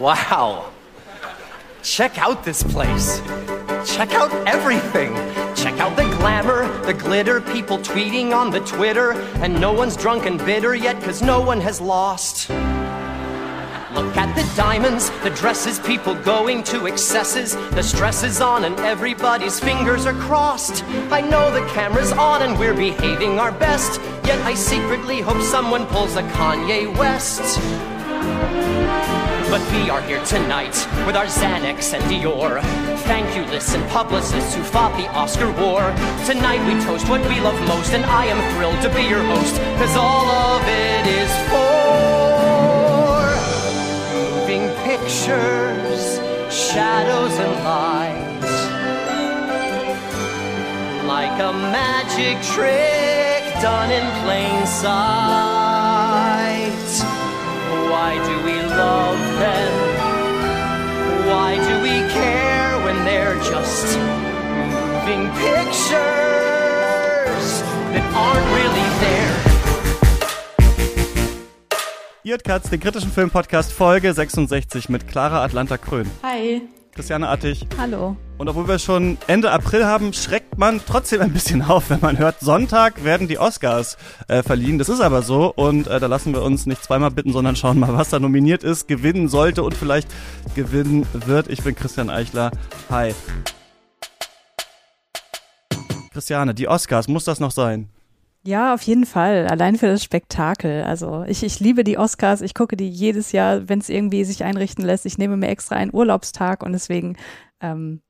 Wow. Check out this place. Check out everything. Check out the glamour, the glitter, people tweeting on the Twitter, and no one's drunk and bitter yet because no one has lost. Look at the diamonds, the dresses, people going to excesses. The stress is on and everybody's fingers are crossed. I know the camera's on and we're behaving our best. Yet I secretly hope someone pulls a Kanye West. But we are here tonight with our Xanax and Dior. Thank you, listen, publicists who fought the Oscar war. Tonight we toast what we love most, and I am thrilled to be your host, cause all of it is for moving pictures, shadows and light. Like a magic trick done in plain sight. Why do we love them? Why do we care when they're just moving pictures that aren't really there? Ihr Katz, den kritischen Filmpodcast Folge 66 mit Clara Atlanta Krön. Hi. Christiane Attig. Hallo. Und obwohl wir schon Ende April haben, schreckt man trotzdem ein bisschen auf, wenn man hört, Sonntag werden die Oscars äh, verliehen. Das ist aber so und äh, da lassen wir uns nicht zweimal bitten, sondern schauen mal, was da nominiert ist, gewinnen sollte und vielleicht gewinnen wird. Ich bin Christian Eichler. Hi. Christiane, die Oscars, muss das noch sein? Ja, auf jeden Fall. Allein für das Spektakel. Also ich, ich liebe die Oscars. Ich gucke die jedes Jahr, wenn es irgendwie sich einrichten lässt. Ich nehme mir extra einen Urlaubstag und deswegen, ähm,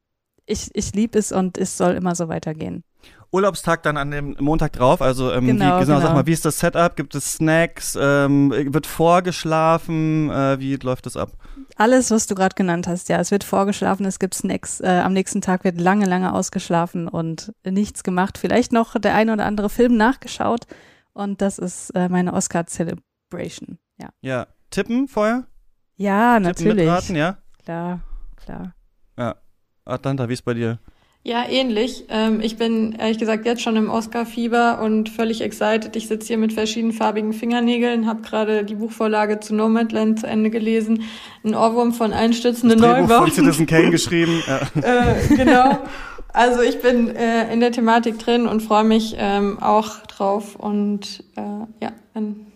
ich, ich liebe es und es soll immer so weitergehen. Urlaubstag dann an dem Montag drauf. Also ähm, Genau, wie, genau, sag genau. mal, wie ist das Setup? Gibt es Snacks? Ähm, wird vorgeschlafen? Äh, wie läuft das ab? Alles, was du gerade genannt hast, ja. Es wird vorgeschlafen, es gibt Snacks. Äh, am nächsten Tag wird lange, lange ausgeschlafen und nichts gemacht. Vielleicht noch der eine oder andere Film nachgeschaut. Und das ist äh, meine Oscar-Celebration. Ja. Ja, tippen vorher? Ja, Tippen, natürlich. mitraten, ja? Klar, klar. Atlanta, wie ist bei dir? Ja, ähnlich. Ähm, ich bin ehrlich gesagt jetzt schon im Oscar-Fieber und völlig excited. Ich sitze hier mit verschiedenfarbigen Fingernägeln, habe gerade die Buchvorlage zu Nomadland zu Ende gelesen. Ein Ohrwurm von einstürzende Drehbuch Neubau. von Citizen Kane geschrieben. Ja. äh, genau. Also ich bin äh, in der Thematik drin und freue mich ähm, auch drauf und äh, ja, dann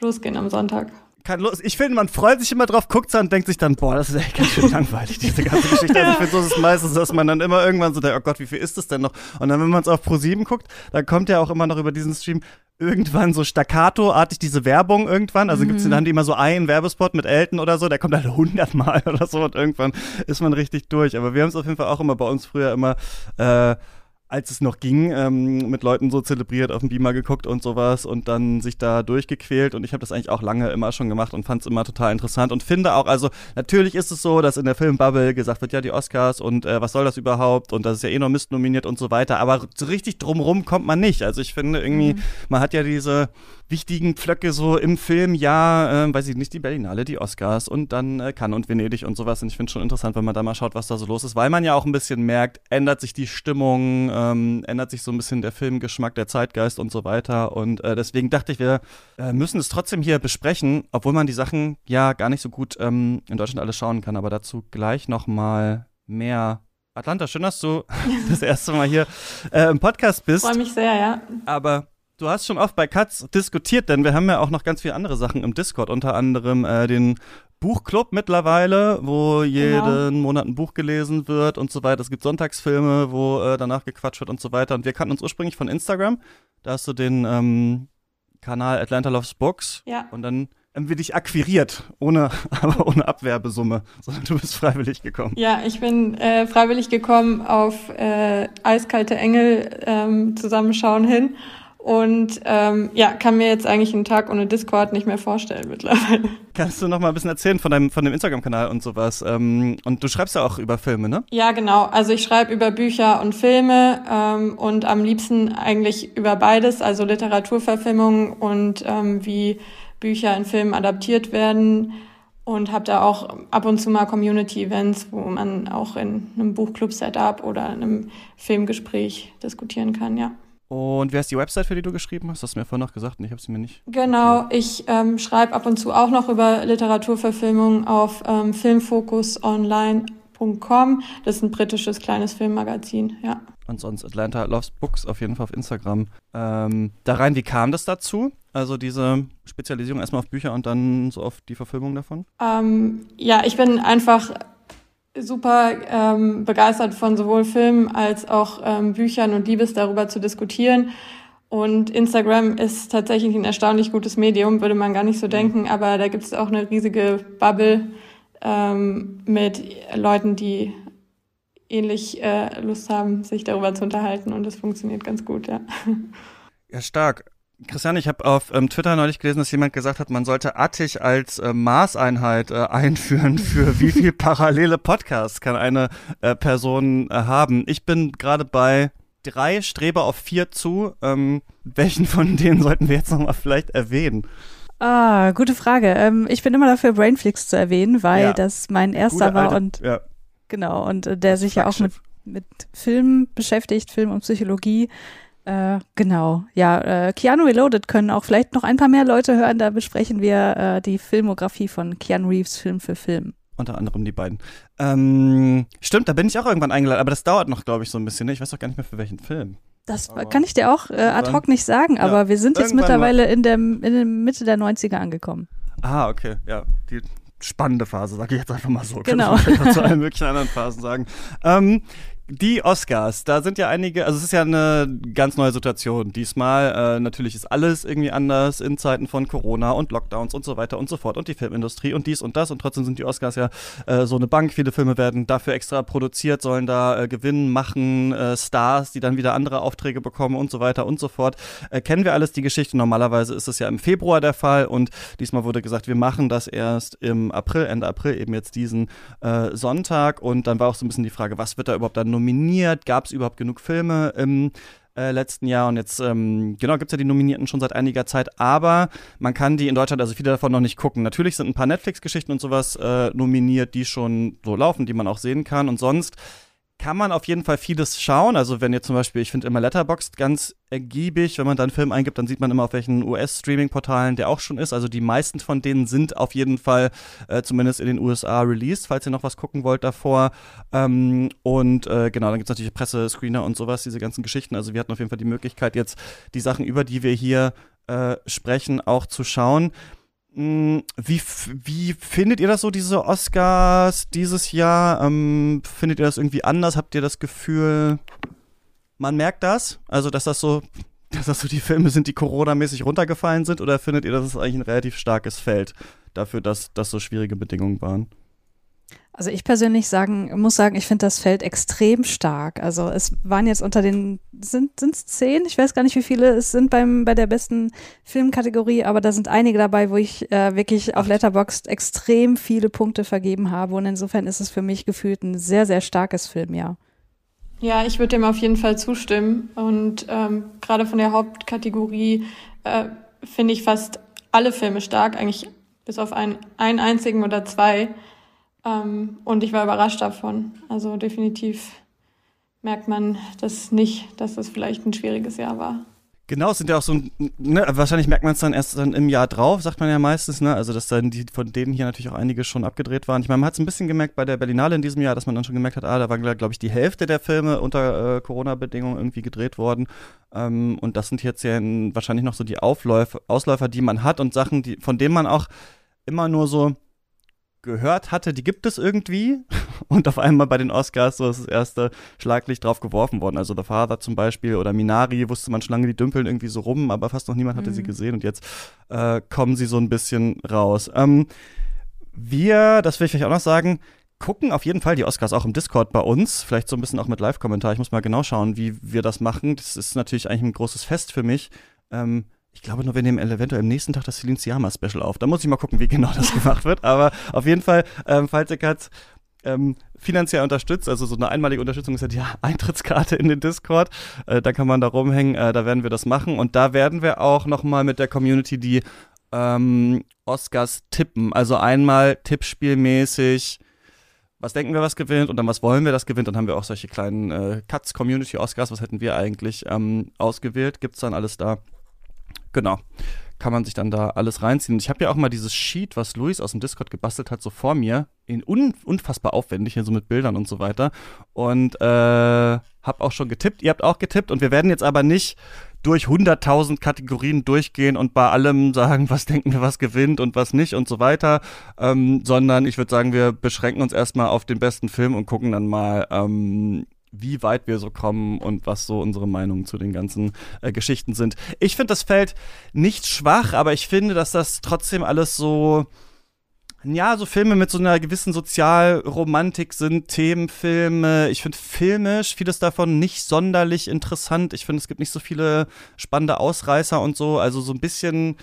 losgehen am Sonntag. Kann los. Ich finde, man freut sich immer drauf, guckt und denkt sich dann, boah, das ist echt ganz schön langweilig, diese ganze Geschichte. Also ich finde, so ist es meistens, dass man dann immer irgendwann so denkt, oh Gott, wie viel ist das denn noch? Und dann, wenn man es auf Pro7 guckt, dann kommt ja auch immer noch über diesen Stream irgendwann so staccato-artig diese Werbung irgendwann. Also gibt's, dann haben die immer so einen Werbespot mit Elton oder so, der kommt halt hundertmal oder so und irgendwann ist man richtig durch. Aber wir haben es auf jeden Fall auch immer bei uns früher immer äh, als es noch ging, ähm, mit Leuten so zelebriert, auf dem Beamer geguckt und sowas und dann sich da durchgequält. Und ich habe das eigentlich auch lange immer schon gemacht und fand es immer total interessant und finde auch, also natürlich ist es so, dass in der Filmbubble gesagt wird, ja die Oscars und äh, was soll das überhaupt? Und das ist ja eh noch Mist nominiert und so weiter, aber so richtig drumrum kommt man nicht. Also ich finde irgendwie, man hat ja diese wichtigen Pflöcke so im Film, ja, äh, weiß ich nicht, die Berlinale, die Oscars und dann äh, Cannes und Venedig und sowas. Und ich finde schon interessant, wenn man da mal schaut, was da so los ist, weil man ja auch ein bisschen merkt, ändert sich die Stimmung, ähm, ändert sich so ein bisschen der Filmgeschmack, der Zeitgeist und so weiter. Und äh, deswegen dachte ich, wir äh, müssen es trotzdem hier besprechen, obwohl man die Sachen ja gar nicht so gut ähm, in Deutschland alles schauen kann. Aber dazu gleich nochmal mehr. Atlanta, schön, dass du das erste Mal hier äh, im Podcast bist. Freue mich sehr, ja. Aber du hast schon oft bei Katz diskutiert, denn wir haben ja auch noch ganz viele andere Sachen im Discord, unter anderem äh, den Buchclub mittlerweile, wo jeden Monat ein Buch gelesen wird und so weiter. Es gibt Sonntagsfilme, wo äh, danach gequatscht wird und so weiter. Und wir kannten uns ursprünglich von Instagram. Da hast du den ähm, Kanal Atlanta Loves Books. Ja. Und dann haben wir dich akquiriert, ohne, aber ohne Abwerbesumme, sondern du bist freiwillig gekommen. Ja, ich bin äh, freiwillig gekommen auf äh, Eiskalte Engel ähm, zusammenschauen hin und ähm, ja, kann mir jetzt eigentlich einen Tag ohne Discord nicht mehr vorstellen mittlerweile. Kannst du noch mal ein bisschen erzählen von deinem, von dem Instagram-Kanal und sowas? Ähm, und du schreibst ja auch über Filme, ne? Ja, genau. Also ich schreibe über Bücher und Filme ähm, und am liebsten eigentlich über beides, also Literaturverfilmungen und ähm, wie Bücher in Filmen adaptiert werden und habe da auch ab und zu mal Community-Events, wo man auch in einem Buchclub-Setup oder einem Filmgespräch diskutieren kann, ja. Und wer ist die Website, für die du geschrieben hast? Das hast du mir vorhin noch gesagt und ich habe sie mir nicht. Genau, ich ähm, schreibe ab und zu auch noch über Literaturverfilmungen auf ähm, filmfocusonline.com. Das ist ein britisches kleines Filmmagazin, ja. Und sonst Atlanta Loves Books auf jeden Fall auf Instagram. Ähm, da rein, wie kam das dazu? Also diese Spezialisierung erstmal auf Bücher und dann so auf die Verfilmung davon? Ähm, ja, ich bin einfach super ähm, begeistert von sowohl Filmen als auch ähm, Büchern und liebes darüber zu diskutieren. Und Instagram ist tatsächlich ein erstaunlich gutes Medium, würde man gar nicht so denken, aber da gibt es auch eine riesige Bubble ähm, mit Leuten, die ähnlich äh, Lust haben, sich darüber zu unterhalten und das funktioniert ganz gut, ja. Ja, stark. Christian, ich habe auf ähm, Twitter neulich gelesen, dass jemand gesagt hat, man sollte Attich als äh, Maßeinheit äh, einführen für wie viel parallele Podcasts kann eine äh, Person äh, haben. Ich bin gerade bei drei, strebe auf vier zu. Ähm, welchen von denen sollten wir jetzt nochmal vielleicht erwähnen? Ah, gute Frage. Ähm, ich bin immer dafür, Brainflix zu erwähnen, weil ja. das mein erster war alte, und ja. genau, und äh, der sich ja auch mit, mit Film beschäftigt, Film und Psychologie. Äh, genau, ja, äh, Keanu Reloaded können auch vielleicht noch ein paar mehr Leute hören. Da besprechen wir äh, die Filmografie von Keanu Reeves Film für Film. Unter anderem die beiden. Ähm, stimmt, da bin ich auch irgendwann eingeladen, aber das dauert noch, glaube ich, so ein bisschen. Ne? Ich weiß auch gar nicht mehr für welchen Film. Das aber kann ich dir auch äh, ad hoc nicht sagen, aber ja, wir sind jetzt mittlerweile in der, in der Mitte der 90er angekommen. Ah, okay, ja. Die spannende Phase, sage ich jetzt einfach mal so. Genau. Kann ich zu allen möglichen anderen Phasen sagen. Ähm, die Oscars, da sind ja einige, also es ist ja eine ganz neue Situation. Diesmal äh, natürlich ist alles irgendwie anders in Zeiten von Corona und Lockdowns und so weiter und so fort und die Filmindustrie und dies und das und trotzdem sind die Oscars ja äh, so eine Bank. Viele Filme werden dafür extra produziert, sollen da äh, Gewinn machen, äh, Stars, die dann wieder andere Aufträge bekommen und so weiter und so fort. Äh, kennen wir alles die Geschichte? Normalerweise ist es ja im Februar der Fall und diesmal wurde gesagt, wir machen das erst im April, Ende April, eben jetzt diesen äh, Sonntag und dann war auch so ein bisschen die Frage, was wird da überhaupt dann nominiert? Gab es überhaupt genug Filme im äh, letzten Jahr? Und jetzt, ähm, genau, gibt es ja die Nominierten schon seit einiger Zeit, aber man kann die in Deutschland, also viele davon noch nicht gucken. Natürlich sind ein paar Netflix-Geschichten und sowas äh, nominiert, die schon so laufen, die man auch sehen kann. Und sonst kann man auf jeden Fall vieles schauen. Also wenn ihr zum Beispiel, ich finde immer Letterboxd ganz ergiebig, wenn man da einen Film eingibt, dann sieht man immer auf welchen US-Streaming-Portalen der auch schon ist. Also die meisten von denen sind auf jeden Fall äh, zumindest in den USA released, falls ihr noch was gucken wollt davor. Ähm, und äh, genau, dann gibt es natürlich Pressescreener und sowas, diese ganzen Geschichten. Also wir hatten auf jeden Fall die Möglichkeit, jetzt die Sachen, über die wir hier äh, sprechen, auch zu schauen. Mm, wie, wie findet ihr das so, diese Oscars dieses Jahr? Ähm, findet ihr das irgendwie anders? Habt ihr das Gefühl, man merkt das? Also, dass das so, dass das so die Filme sind, die Corona-mäßig runtergefallen sind? Oder findet ihr, dass es eigentlich ein relativ starkes Feld dafür, dass das so schwierige Bedingungen waren? Also ich persönlich sagen, muss sagen, ich finde das Feld extrem stark. Also es waren jetzt unter den, sind es zehn? Ich weiß gar nicht, wie viele es sind beim, bei der besten Filmkategorie, aber da sind einige dabei, wo ich äh, wirklich auf Letterboxd extrem viele Punkte vergeben habe. Und insofern ist es für mich gefühlt ein sehr, sehr starkes Filmjahr. Ja, ich würde dem auf jeden Fall zustimmen. Und ähm, gerade von der Hauptkategorie äh, finde ich fast alle Filme stark, eigentlich bis auf einen, einen einzigen oder zwei. Ähm, und ich war überrascht davon. Also definitiv merkt man das nicht, dass das vielleicht ein schwieriges Jahr war. Genau, es sind ja auch so, ne, wahrscheinlich merkt man es dann erst dann im Jahr drauf, sagt man ja meistens, ne? Also dass dann die von denen hier natürlich auch einige schon abgedreht waren. Ich meine, man hat es ein bisschen gemerkt bei der Berlinale in diesem Jahr, dass man dann schon gemerkt hat, ah, da waren, glaube ich, die Hälfte der Filme unter äh, Corona-Bedingungen irgendwie gedreht worden. Ähm, und das sind jetzt ja wahrscheinlich noch so die Aufläufe, Ausläufer, die man hat und Sachen, die, von denen man auch immer nur so gehört hatte, die gibt es irgendwie. Und auf einmal bei den Oscars so ist das erste Schlaglicht drauf geworfen worden. Also The Father zum Beispiel oder Minari wusste man schon lange, die dümpeln irgendwie so rum, aber fast noch niemand hatte mhm. sie gesehen und jetzt äh, kommen sie so ein bisschen raus. Ähm, wir, das will ich vielleicht auch noch sagen, gucken auf jeden Fall die Oscars auch im Discord bei uns. Vielleicht so ein bisschen auch mit Live-Kommentar. Ich muss mal genau schauen, wie wir das machen. Das ist natürlich eigentlich ein großes Fest für mich. Ähm, ich glaube nur, wir nehmen eventuell am nächsten Tag das Celine Sciamma Special auf. Da muss ich mal gucken, wie genau das gemacht wird. Aber auf jeden Fall, ähm, falls ihr Katz ähm, finanziell unterstützt, also so eine einmalige Unterstützung ist ja die Eintrittskarte in den Discord. Äh, da kann man da rumhängen, äh, da werden wir das machen. Und da werden wir auch nochmal mit der Community die ähm, Oscars tippen. Also einmal tippspielmäßig was denken wir, was gewinnt und dann was wollen wir, das gewinnt. Dann haben wir auch solche kleinen äh, Cuts, Community Oscars, was hätten wir eigentlich ähm, ausgewählt, gibt's dann alles da. Genau kann man sich dann da alles reinziehen. Ich habe ja auch mal dieses Sheet, was Luis aus dem Discord gebastelt hat, so vor mir, in un unfassbar aufwendig, hier so mit Bildern und so weiter. Und äh, habe auch schon getippt. Ihr habt auch getippt und wir werden jetzt aber nicht durch 100.000 Kategorien durchgehen und bei allem sagen, was denken wir, was gewinnt und was nicht und so weiter, ähm, sondern ich würde sagen, wir beschränken uns erstmal auf den besten Film und gucken dann mal, ähm, wie weit wir so kommen und was so unsere Meinungen zu den ganzen äh, Geschichten sind. Ich finde das Feld nicht schwach, aber ich finde, dass das trotzdem alles so ja, so Filme mit so einer gewissen Sozialromantik sind, Themenfilme. Ich finde filmisch vieles davon nicht sonderlich interessant. Ich finde, es gibt nicht so viele spannende Ausreißer und so. Also so ein bisschen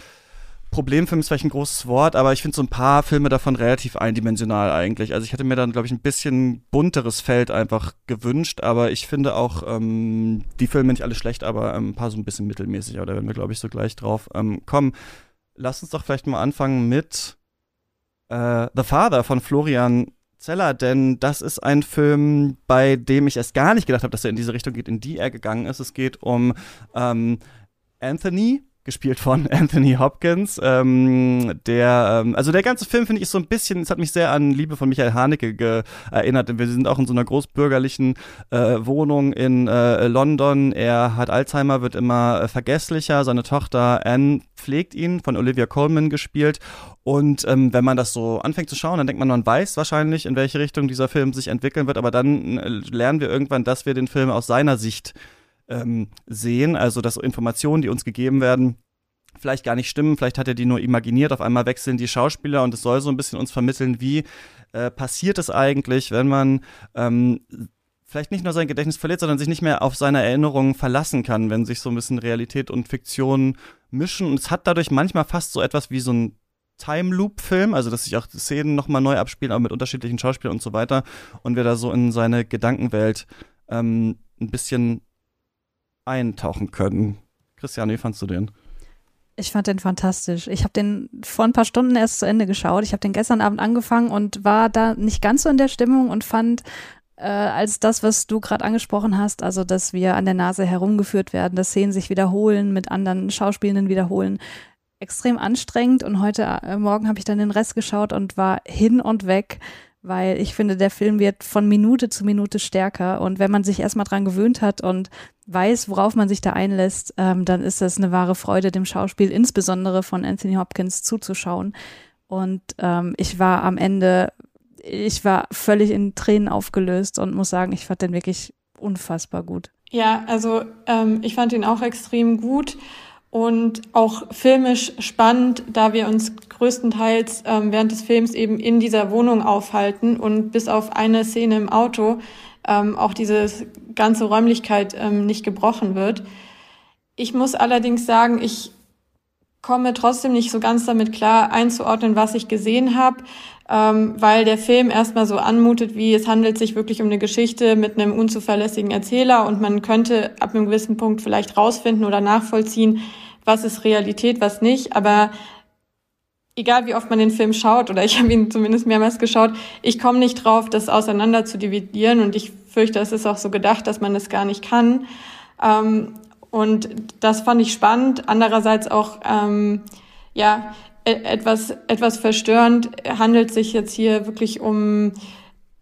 Problemfilm ist vielleicht ein großes Wort, aber ich finde so ein paar Filme davon relativ eindimensional eigentlich. Also ich hätte mir dann, glaube ich, ein bisschen bunteres Feld einfach gewünscht, aber ich finde auch ähm, die Filme nicht alle schlecht, aber ähm, ein paar so ein bisschen mittelmäßig, aber da werden wir, glaube ich, so gleich drauf ähm, kommen. Lass uns doch vielleicht mal anfangen mit äh, The Father von Florian Zeller, denn das ist ein Film, bei dem ich erst gar nicht gedacht habe, dass er in diese Richtung geht, in die er gegangen ist. Es geht um ähm, Anthony, gespielt von Anthony Hopkins. Ähm, der, ähm, also der ganze Film finde ich so ein bisschen, es hat mich sehr an Liebe von Michael Haneke erinnert. Wir sind auch in so einer großbürgerlichen äh, Wohnung in äh, London. Er hat Alzheimer, wird immer äh, vergesslicher. Seine Tochter Anne pflegt ihn, von Olivia Colman gespielt. Und ähm, wenn man das so anfängt zu schauen, dann denkt man, man weiß wahrscheinlich, in welche Richtung dieser Film sich entwickeln wird. Aber dann äh, lernen wir irgendwann, dass wir den Film aus seiner Sicht ähm, sehen, also dass Informationen, die uns gegeben werden, vielleicht gar nicht stimmen, vielleicht hat er die nur imaginiert, auf einmal wechseln die Schauspieler und es soll so ein bisschen uns vermitteln, wie äh, passiert es eigentlich, wenn man ähm, vielleicht nicht nur sein Gedächtnis verliert, sondern sich nicht mehr auf seine Erinnerungen verlassen kann, wenn sich so ein bisschen Realität und Fiktion mischen. Und es hat dadurch manchmal fast so etwas wie so ein Time Loop Film, also dass sich auch Szenen nochmal neu abspielen, aber mit unterschiedlichen Schauspielern und so weiter. Und wir da so in seine Gedankenwelt ähm, ein bisschen eintauchen können. Christian, wie fandst du den? Ich fand den fantastisch. Ich habe den vor ein paar Stunden erst zu Ende geschaut. Ich habe den gestern Abend angefangen und war da nicht ganz so in der Stimmung und fand äh, als das, was du gerade angesprochen hast, also dass wir an der Nase herumgeführt werden, dass Szenen sich wiederholen, mit anderen Schauspielenden wiederholen, extrem anstrengend. Und heute äh, Morgen habe ich dann den Rest geschaut und war hin und weg weil ich finde, der Film wird von Minute zu Minute stärker und wenn man sich erstmal dran gewöhnt hat und weiß, worauf man sich da einlässt, ähm, dann ist das eine wahre Freude, dem Schauspiel insbesondere von Anthony Hopkins zuzuschauen. Und ähm, ich war am Ende, ich war völlig in Tränen aufgelöst und muss sagen, ich fand den wirklich unfassbar gut. Ja, also ähm, ich fand ihn auch extrem gut und auch filmisch spannend, da wir uns größtenteils ähm, während des Films eben in dieser Wohnung aufhalten und bis auf eine Szene im Auto ähm, auch diese ganze Räumlichkeit ähm, nicht gebrochen wird. Ich muss allerdings sagen, ich komme trotzdem nicht so ganz damit klar einzuordnen, was ich gesehen habe, ähm, weil der Film erstmal so anmutet, wie es handelt sich wirklich um eine Geschichte mit einem unzuverlässigen Erzähler und man könnte ab einem gewissen Punkt vielleicht rausfinden oder nachvollziehen, was ist Realität, was nicht. Aber egal wie oft man den Film schaut, oder ich habe ihn zumindest mehrmals geschaut, ich komme nicht drauf, das auseinander zu dividieren und ich fürchte, es ist auch so gedacht, dass man das gar nicht kann. Ähm, und das fand ich spannend. Andererseits auch, ähm, ja, e-, etwas, etwas verstörend handelt sich jetzt hier wirklich um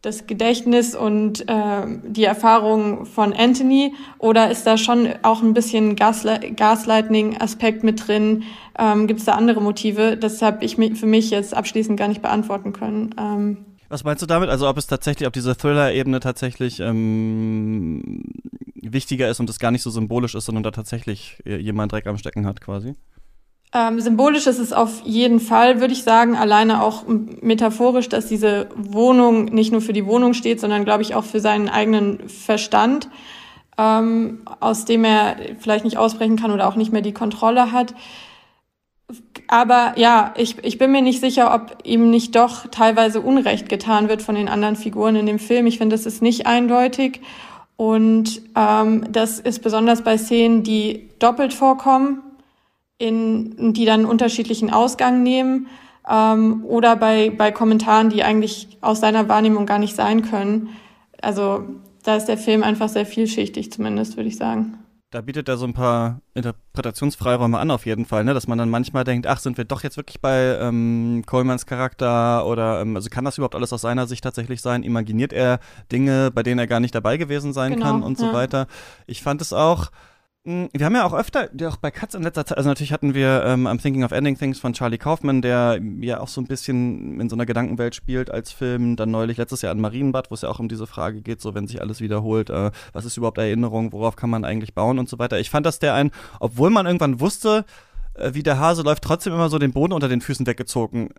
das Gedächtnis und äh, die Erfahrung von Anthony oder ist da schon auch ein bisschen Gasli Gaslightning-Aspekt mit drin? Ähm, Gibt es da andere Motive? Das habe ich für mich jetzt abschließend gar nicht beantworten können. Ähm, Was meinst du damit? Also ob es tatsächlich, ob diese Thriller-Ebene tatsächlich ähm, wichtiger ist und es gar nicht so symbolisch ist, sondern da tatsächlich jemand Dreck am Stecken hat quasi? Ähm, symbolisch ist es auf jeden Fall, würde ich sagen, alleine auch metaphorisch, dass diese Wohnung nicht nur für die Wohnung steht, sondern, glaube ich, auch für seinen eigenen Verstand, ähm, aus dem er vielleicht nicht ausbrechen kann oder auch nicht mehr die Kontrolle hat. Aber ja, ich, ich bin mir nicht sicher, ob ihm nicht doch teilweise Unrecht getan wird von den anderen Figuren in dem Film. Ich finde, das ist nicht eindeutig. Und ähm, das ist besonders bei Szenen, die doppelt vorkommen, in, die dann unterschiedlichen Ausgang nehmen. ähm, oder bei, bei Kommentaren, die eigentlich aus seiner Wahrnehmung gar nicht sein können. Also da ist der Film einfach sehr vielschichtig, zumindest, würde ich sagen. Da bietet er so ein paar Interpretationsfreiräume an, auf jeden Fall, ne? dass man dann manchmal denkt, ach, sind wir doch jetzt wirklich bei ähm, Colemans Charakter oder ähm, also kann das überhaupt alles aus seiner Sicht tatsächlich sein? Imaginiert er Dinge, bei denen er gar nicht dabei gewesen sein genau, kann und ja. so weiter? Ich fand es auch wir haben ja auch öfter, auch bei Katz in letzter Zeit, also natürlich hatten wir ähm, I'm Thinking of Ending Things von Charlie Kaufman, der ja auch so ein bisschen in so einer Gedankenwelt spielt als Film. Dann neulich letztes Jahr an Marienbad, wo es ja auch um diese Frage geht, so wenn sich alles wiederholt, äh, was ist überhaupt Erinnerung, worauf kann man eigentlich bauen und so weiter. Ich fand, dass der ein, obwohl man irgendwann wusste, äh, wie der Hase läuft, trotzdem immer so den Boden unter den Füßen weggezogen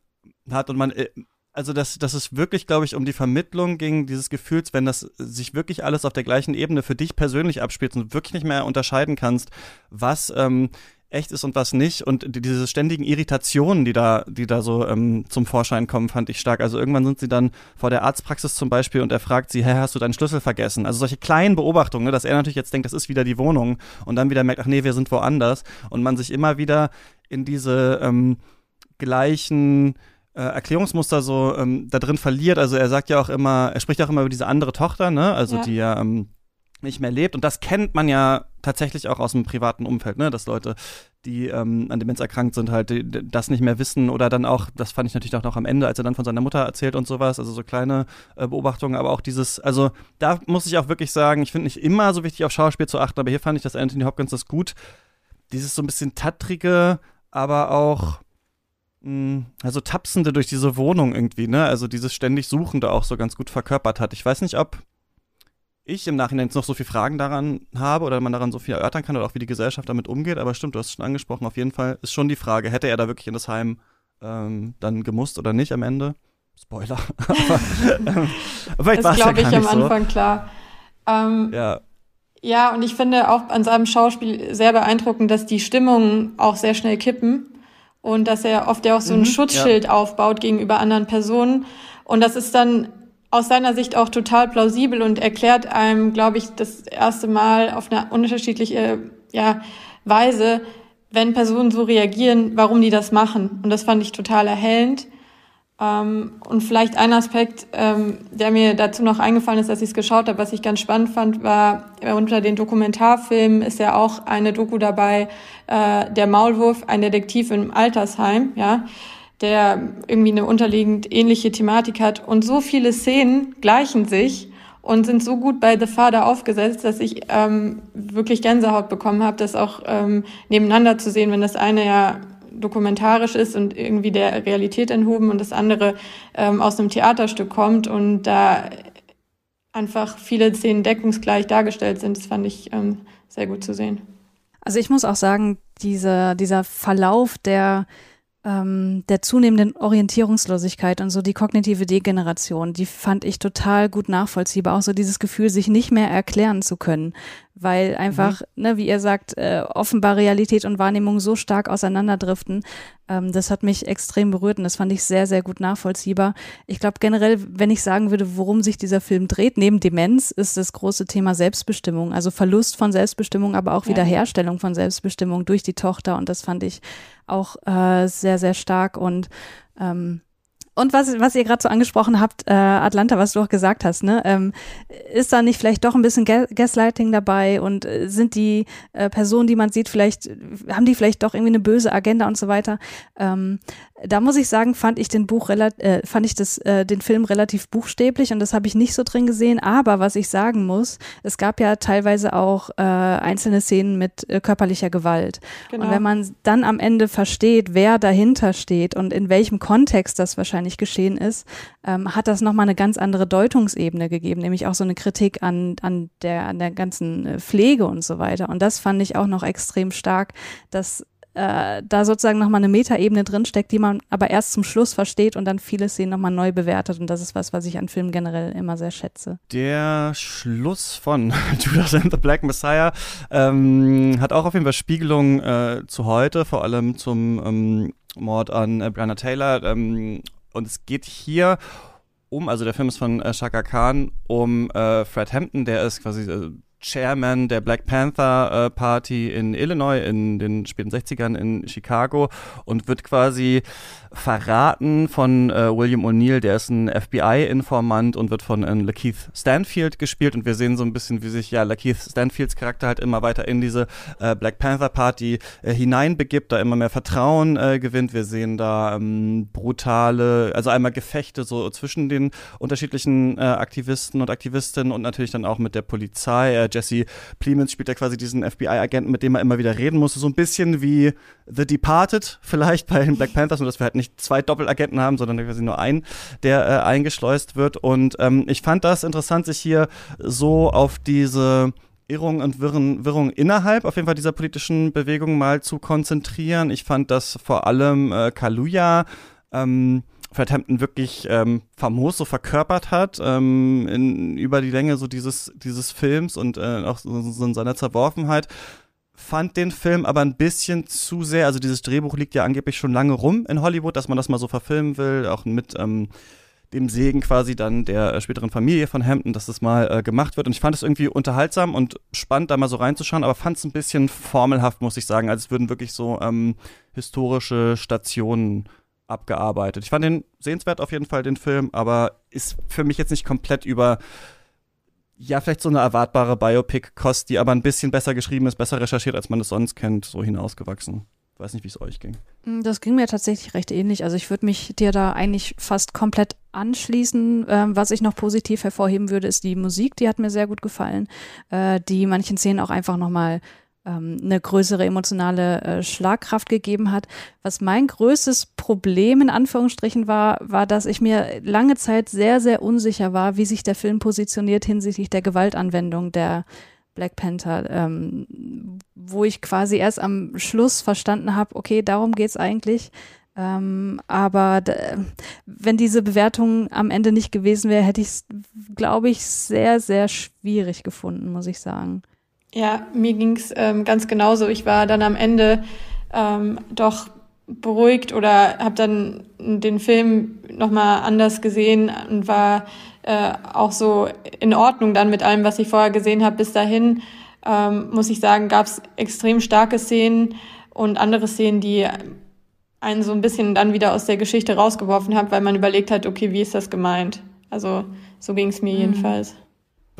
hat und man äh, also dass, dass es wirklich, glaube ich, um die Vermittlung ging, dieses Gefühls, wenn das sich wirklich alles auf der gleichen Ebene für dich persönlich abspielt und du wirklich nicht mehr unterscheiden kannst, was ähm, echt ist und was nicht. Und diese ständigen Irritationen, die da, die da so ähm, zum Vorschein kommen, fand ich stark. Also irgendwann sind sie dann vor der Arztpraxis zum Beispiel und er fragt sie, hä, hast du deinen Schlüssel vergessen? Also solche kleinen Beobachtungen, ne, dass er natürlich jetzt denkt, das ist wieder die Wohnung und dann wieder merkt, ach nee, wir sind woanders und man sich immer wieder in diese ähm, gleichen Erklärungsmuster so ähm, da drin verliert. Also er sagt ja auch immer, er spricht auch immer über diese andere Tochter, ne? Also ja. die ja ähm, nicht mehr lebt. Und das kennt man ja tatsächlich auch aus dem privaten Umfeld, ne? Dass Leute, die ähm, an Demenz erkrankt sind, halt die, das nicht mehr wissen oder dann auch, das fand ich natürlich auch noch am Ende, als er dann von seiner Mutter erzählt und sowas, also so kleine äh, Beobachtungen, aber auch dieses, also da muss ich auch wirklich sagen, ich finde nicht immer so wichtig auf Schauspiel zu achten, aber hier fand ich, dass Anthony Hopkins das gut, dieses so ein bisschen tattrige, aber auch also tapsende durch diese Wohnung irgendwie, ne? Also dieses ständig Suchende auch so ganz gut verkörpert hat. Ich weiß nicht, ob ich im Nachhinein jetzt noch so viele Fragen daran habe oder man daran so viel erörtern kann oder auch wie die Gesellschaft damit umgeht, aber stimmt, du hast es schon angesprochen, auf jeden Fall ist schon die Frage, hätte er da wirklich in das Heim ähm, dann gemusst oder nicht am Ende? Spoiler. aber, ähm, vielleicht das glaube ja ich am Anfang klar. Ähm, ja. Ja, und ich finde auch an seinem Schauspiel sehr beeindruckend, dass die Stimmungen auch sehr schnell kippen und dass er oft ja auch so ein mhm, Schutzschild ja. aufbaut gegenüber anderen Personen. Und das ist dann aus seiner Sicht auch total plausibel und erklärt einem, glaube ich, das erste Mal auf eine unterschiedliche ja, Weise, wenn Personen so reagieren, warum die das machen. Und das fand ich total erhellend. Ähm, und vielleicht ein Aspekt, ähm, der mir dazu noch eingefallen ist, dass ich es geschaut habe, was ich ganz spannend fand, war unter den Dokumentarfilmen ist ja auch eine Doku dabei, äh, der Maulwurf, ein Detektiv im Altersheim, ja, der irgendwie eine unterliegend ähnliche Thematik hat. Und so viele Szenen gleichen sich und sind so gut bei The Father aufgesetzt, dass ich ähm, wirklich Gänsehaut bekommen habe, das auch ähm, nebeneinander zu sehen, wenn das eine ja dokumentarisch ist und irgendwie der Realität enthoben und das andere ähm, aus einem Theaterstück kommt und da einfach viele Szenen deckungsgleich dargestellt sind. Das fand ich ähm, sehr gut zu sehen. Also ich muss auch sagen, diese, dieser Verlauf der ähm, der zunehmenden Orientierungslosigkeit und so die kognitive Degeneration, die fand ich total gut nachvollziehbar. Auch so dieses Gefühl, sich nicht mehr erklären zu können weil einfach, mhm. ne, wie ihr sagt, äh, offenbar Realität und Wahrnehmung so stark auseinanderdriften. Ähm, das hat mich extrem berührt und das fand ich sehr, sehr gut nachvollziehbar. Ich glaube generell, wenn ich sagen würde, worum sich dieser Film dreht, neben Demenz ist das große Thema Selbstbestimmung, also Verlust von Selbstbestimmung, aber auch Wiederherstellung von Selbstbestimmung durch die Tochter und das fand ich auch äh, sehr, sehr stark und ähm, und was, was ihr gerade so angesprochen habt, äh, Atlanta, was du auch gesagt hast, ne, ähm, ist da nicht vielleicht doch ein bisschen Gaslighting dabei und äh, sind die äh, Personen, die man sieht, vielleicht, haben die vielleicht doch irgendwie eine böse Agenda und so weiter? Ähm, da muss ich sagen, fand ich den Buch äh, fand ich das, äh, den Film relativ buchstäblich und das habe ich nicht so drin gesehen. Aber was ich sagen muss, es gab ja teilweise auch äh, einzelne Szenen mit äh, körperlicher Gewalt. Genau. Und wenn man dann am Ende versteht, wer dahinter steht und in welchem Kontext das wahrscheinlich geschehen ist, ähm, hat das nochmal eine ganz andere Deutungsebene gegeben, nämlich auch so eine Kritik an, an, der, an der ganzen äh, Pflege und so weiter. Und das fand ich auch noch extrem stark, dass äh, da sozusagen nochmal eine Metaebene drinsteckt, die man aber erst zum Schluss versteht und dann viele Szenen nochmal neu bewertet. Und das ist was, was ich an Filmen generell immer sehr schätze. Der Schluss von Judas and the Black Messiah ähm, hat auch auf jeden Fall Spiegelung äh, zu heute, vor allem zum ähm, Mord an äh, Brianna Taylor. Ähm, und es geht hier um, also der Film ist von äh, Shaka Khan, um äh, Fred Hampton, der ist quasi äh, Chairman der Black Panther äh, Party in Illinois in den späten 60ern in Chicago und wird quasi verraten von äh, William O'Neill, der ist ein FBI-Informant und wird von äh, Lakeith Stanfield gespielt und wir sehen so ein bisschen, wie sich ja Lakeith Stanfields Charakter halt immer weiter in diese äh, Black Panther Party äh, hineinbegibt, da immer mehr Vertrauen äh, gewinnt. Wir sehen da ähm, brutale, also einmal Gefechte so zwischen den unterschiedlichen äh, Aktivisten und Aktivistinnen und natürlich dann auch mit der Polizei. Jesse Plemons spielt ja quasi diesen FBI-Agenten, mit dem er immer wieder reden musste, so ein bisschen wie The Departed vielleicht bei den Black Panthers, nur dass wir halt nicht zwei Doppelagenten haben, sondern quasi nur einen, der äh, eingeschleust wird. Und ähm, ich fand das interessant, sich hier so auf diese Irrung und Wirren, Wirrung innerhalb auf jeden Fall dieser politischen Bewegung mal zu konzentrieren. Ich fand, dass vor allem äh, Kaluja ähm, Fred Hampton wirklich ähm, famos so verkörpert hat, ähm, in, über die Länge so dieses, dieses Films und äh, auch so, so in seiner Zerworfenheit fand den Film aber ein bisschen zu sehr, also dieses Drehbuch liegt ja angeblich schon lange rum in Hollywood, dass man das mal so verfilmen will, auch mit ähm, dem Segen quasi dann der äh, späteren Familie von Hampton, dass das mal äh, gemacht wird. Und ich fand es irgendwie unterhaltsam und spannend, da mal so reinzuschauen, aber fand es ein bisschen formelhaft, muss ich sagen, als würden wirklich so ähm, historische Stationen abgearbeitet. Ich fand den sehenswert auf jeden Fall, den Film, aber ist für mich jetzt nicht komplett über ja, vielleicht so eine erwartbare Biopic-Kost, die aber ein bisschen besser geschrieben ist, besser recherchiert, als man es sonst kennt, so hinausgewachsen. Ich weiß nicht, wie es euch ging. Mm, das ging mir tatsächlich recht ähnlich. Also ich würde mich dir da eigentlich fast komplett anschließen. Ähm, was ich noch positiv hervorheben würde, ist die Musik. Die hat mir sehr gut gefallen, äh, die manchen Szenen auch einfach nochmal ähm, eine größere emotionale äh, Schlagkraft gegeben hat. Was mein größtes Problem in Anführungsstrichen war, war, dass ich mir lange Zeit sehr, sehr unsicher war, wie sich der Film positioniert hinsichtlich der Gewaltanwendung der Black Panther, ähm, wo ich quasi erst am Schluss verstanden habe, okay, darum geht's eigentlich. Ähm, aber wenn diese Bewertung am Ende nicht gewesen wäre, hätte ich es, glaube ich, sehr, sehr schwierig gefunden, muss ich sagen. Ja, mir ging's ähm, ganz genauso. Ich war dann am Ende ähm, doch beruhigt oder habe dann den Film nochmal anders gesehen und war äh, auch so in Ordnung dann mit allem, was ich vorher gesehen habe. Bis dahin, ähm, muss ich sagen, gab's extrem starke Szenen und andere Szenen, die einen so ein bisschen dann wieder aus der Geschichte rausgeworfen haben, weil man überlegt hat, okay, wie ist das gemeint? Also so ging's mir mhm. jedenfalls.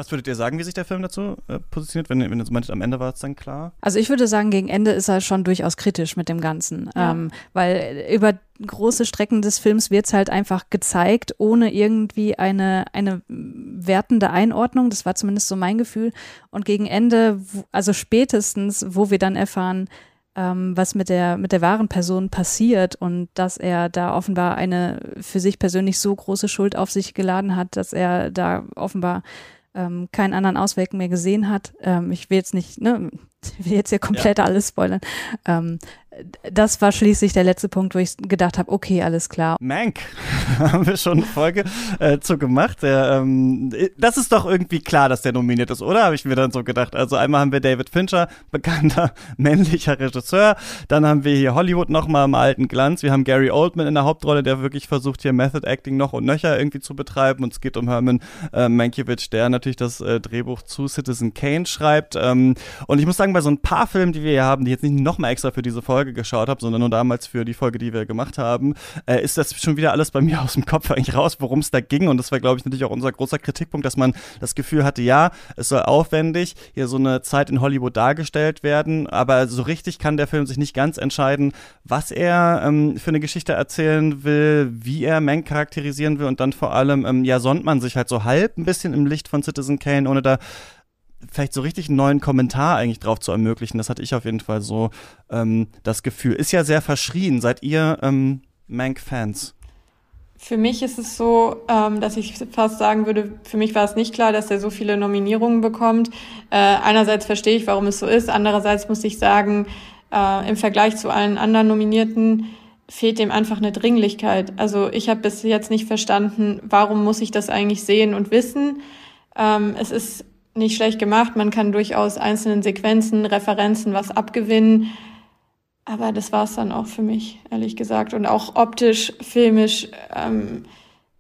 Was würdet ihr sagen, wie sich der Film dazu äh, positioniert? Wenn, wenn ihr so meintet, am Ende war es dann klar? Also ich würde sagen, gegen Ende ist er schon durchaus kritisch mit dem Ganzen. Ja. Ähm, weil über große Strecken des Films wird es halt einfach gezeigt, ohne irgendwie eine, eine wertende Einordnung. Das war zumindest so mein Gefühl. Und gegen Ende, also spätestens, wo wir dann erfahren, ähm, was mit der, mit der wahren Person passiert und dass er da offenbar eine für sich persönlich so große Schuld auf sich geladen hat, dass er da offenbar ähm, keinen anderen Ausweg mehr gesehen hat. Ähm, ich will jetzt nicht, ne, ich will jetzt hier komplett ja. alles spoilern. Ähm, das war schließlich der letzte Punkt, wo ich gedacht habe, okay, alles klar. Mank, haben wir schon eine Folge äh, zu gemacht. Der, ähm, das ist doch irgendwie klar, dass der nominiert ist, oder? Habe ich mir dann so gedacht. Also einmal haben wir David Fincher, bekannter männlicher Regisseur. Dann haben wir hier Hollywood nochmal im alten Glanz. Wir haben Gary Oldman in der Hauptrolle, der wirklich versucht, hier Method Acting noch und nöcher irgendwie zu betreiben. Und es geht um Herman äh, Mankiewicz, der natürlich das äh, Drehbuch zu Citizen Kane schreibt. Ähm, und ich muss sagen, bei so ein paar Filmen, die wir hier haben, die jetzt nicht nochmal extra für diese Folge Folge geschaut habe, sondern nur damals für die Folge, die wir gemacht haben, äh, ist das schon wieder alles bei mir aus dem Kopf eigentlich raus, worum es da ging. Und das war, glaube ich, natürlich auch unser großer Kritikpunkt, dass man das Gefühl hatte, ja, es soll aufwendig hier so eine Zeit in Hollywood dargestellt werden, aber so richtig kann der Film sich nicht ganz entscheiden, was er ähm, für eine Geschichte erzählen will, wie er Mank charakterisieren will und dann vor allem, ähm, ja, sonnt man sich halt so halb ein bisschen im Licht von Citizen Kane, ohne da vielleicht so richtig einen neuen Kommentar eigentlich drauf zu ermöglichen. Das hatte ich auf jeden Fall so ähm, das Gefühl. Ist ja sehr verschrien. Seid ihr ähm, Mank-Fans? Für mich ist es so, ähm, dass ich fast sagen würde, für mich war es nicht klar, dass er so viele Nominierungen bekommt. Äh, einerseits verstehe ich, warum es so ist. Andererseits muss ich sagen, äh, im Vergleich zu allen anderen Nominierten fehlt dem einfach eine Dringlichkeit. Also ich habe bis jetzt nicht verstanden, warum muss ich das eigentlich sehen und wissen. Ähm, es ist nicht schlecht gemacht. Man kann durchaus einzelnen Sequenzen, Referenzen was abgewinnen. Aber das war es dann auch für mich, ehrlich gesagt. Und auch optisch, filmisch ähm,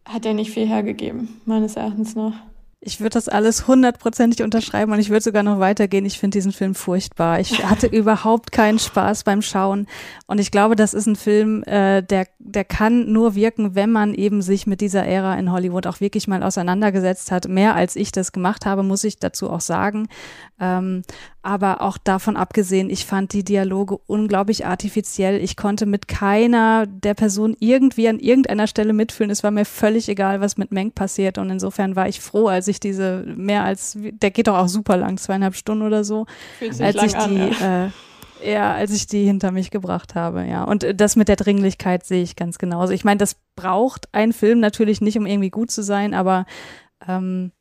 hat er nicht viel hergegeben, meines Erachtens noch. Ich würde das alles hundertprozentig unterschreiben und ich würde sogar noch weitergehen. Ich finde diesen Film furchtbar. Ich hatte überhaupt keinen Spaß beim Schauen. Und ich glaube, das ist ein Film, äh, der, der kann nur wirken, wenn man eben sich mit dieser Ära in Hollywood auch wirklich mal auseinandergesetzt hat. Mehr als ich das gemacht habe, muss ich dazu auch sagen. Ähm, aber auch davon abgesehen, ich fand die Dialoge unglaublich artifiziell. Ich konnte mit keiner der Personen irgendwie an irgendeiner Stelle mitfühlen. Es war mir völlig egal, was mit Meng passiert. Und insofern war ich froh, als ich diese mehr als, der geht doch auch super lang, zweieinhalb Stunden oder so, als lang ich an, die, ja. äh, ja, als ich die hinter mich gebracht habe, ja. Und äh, das mit der Dringlichkeit sehe ich ganz genauso. Ich meine, das braucht ein Film natürlich nicht, um irgendwie gut zu sein, aber ähm,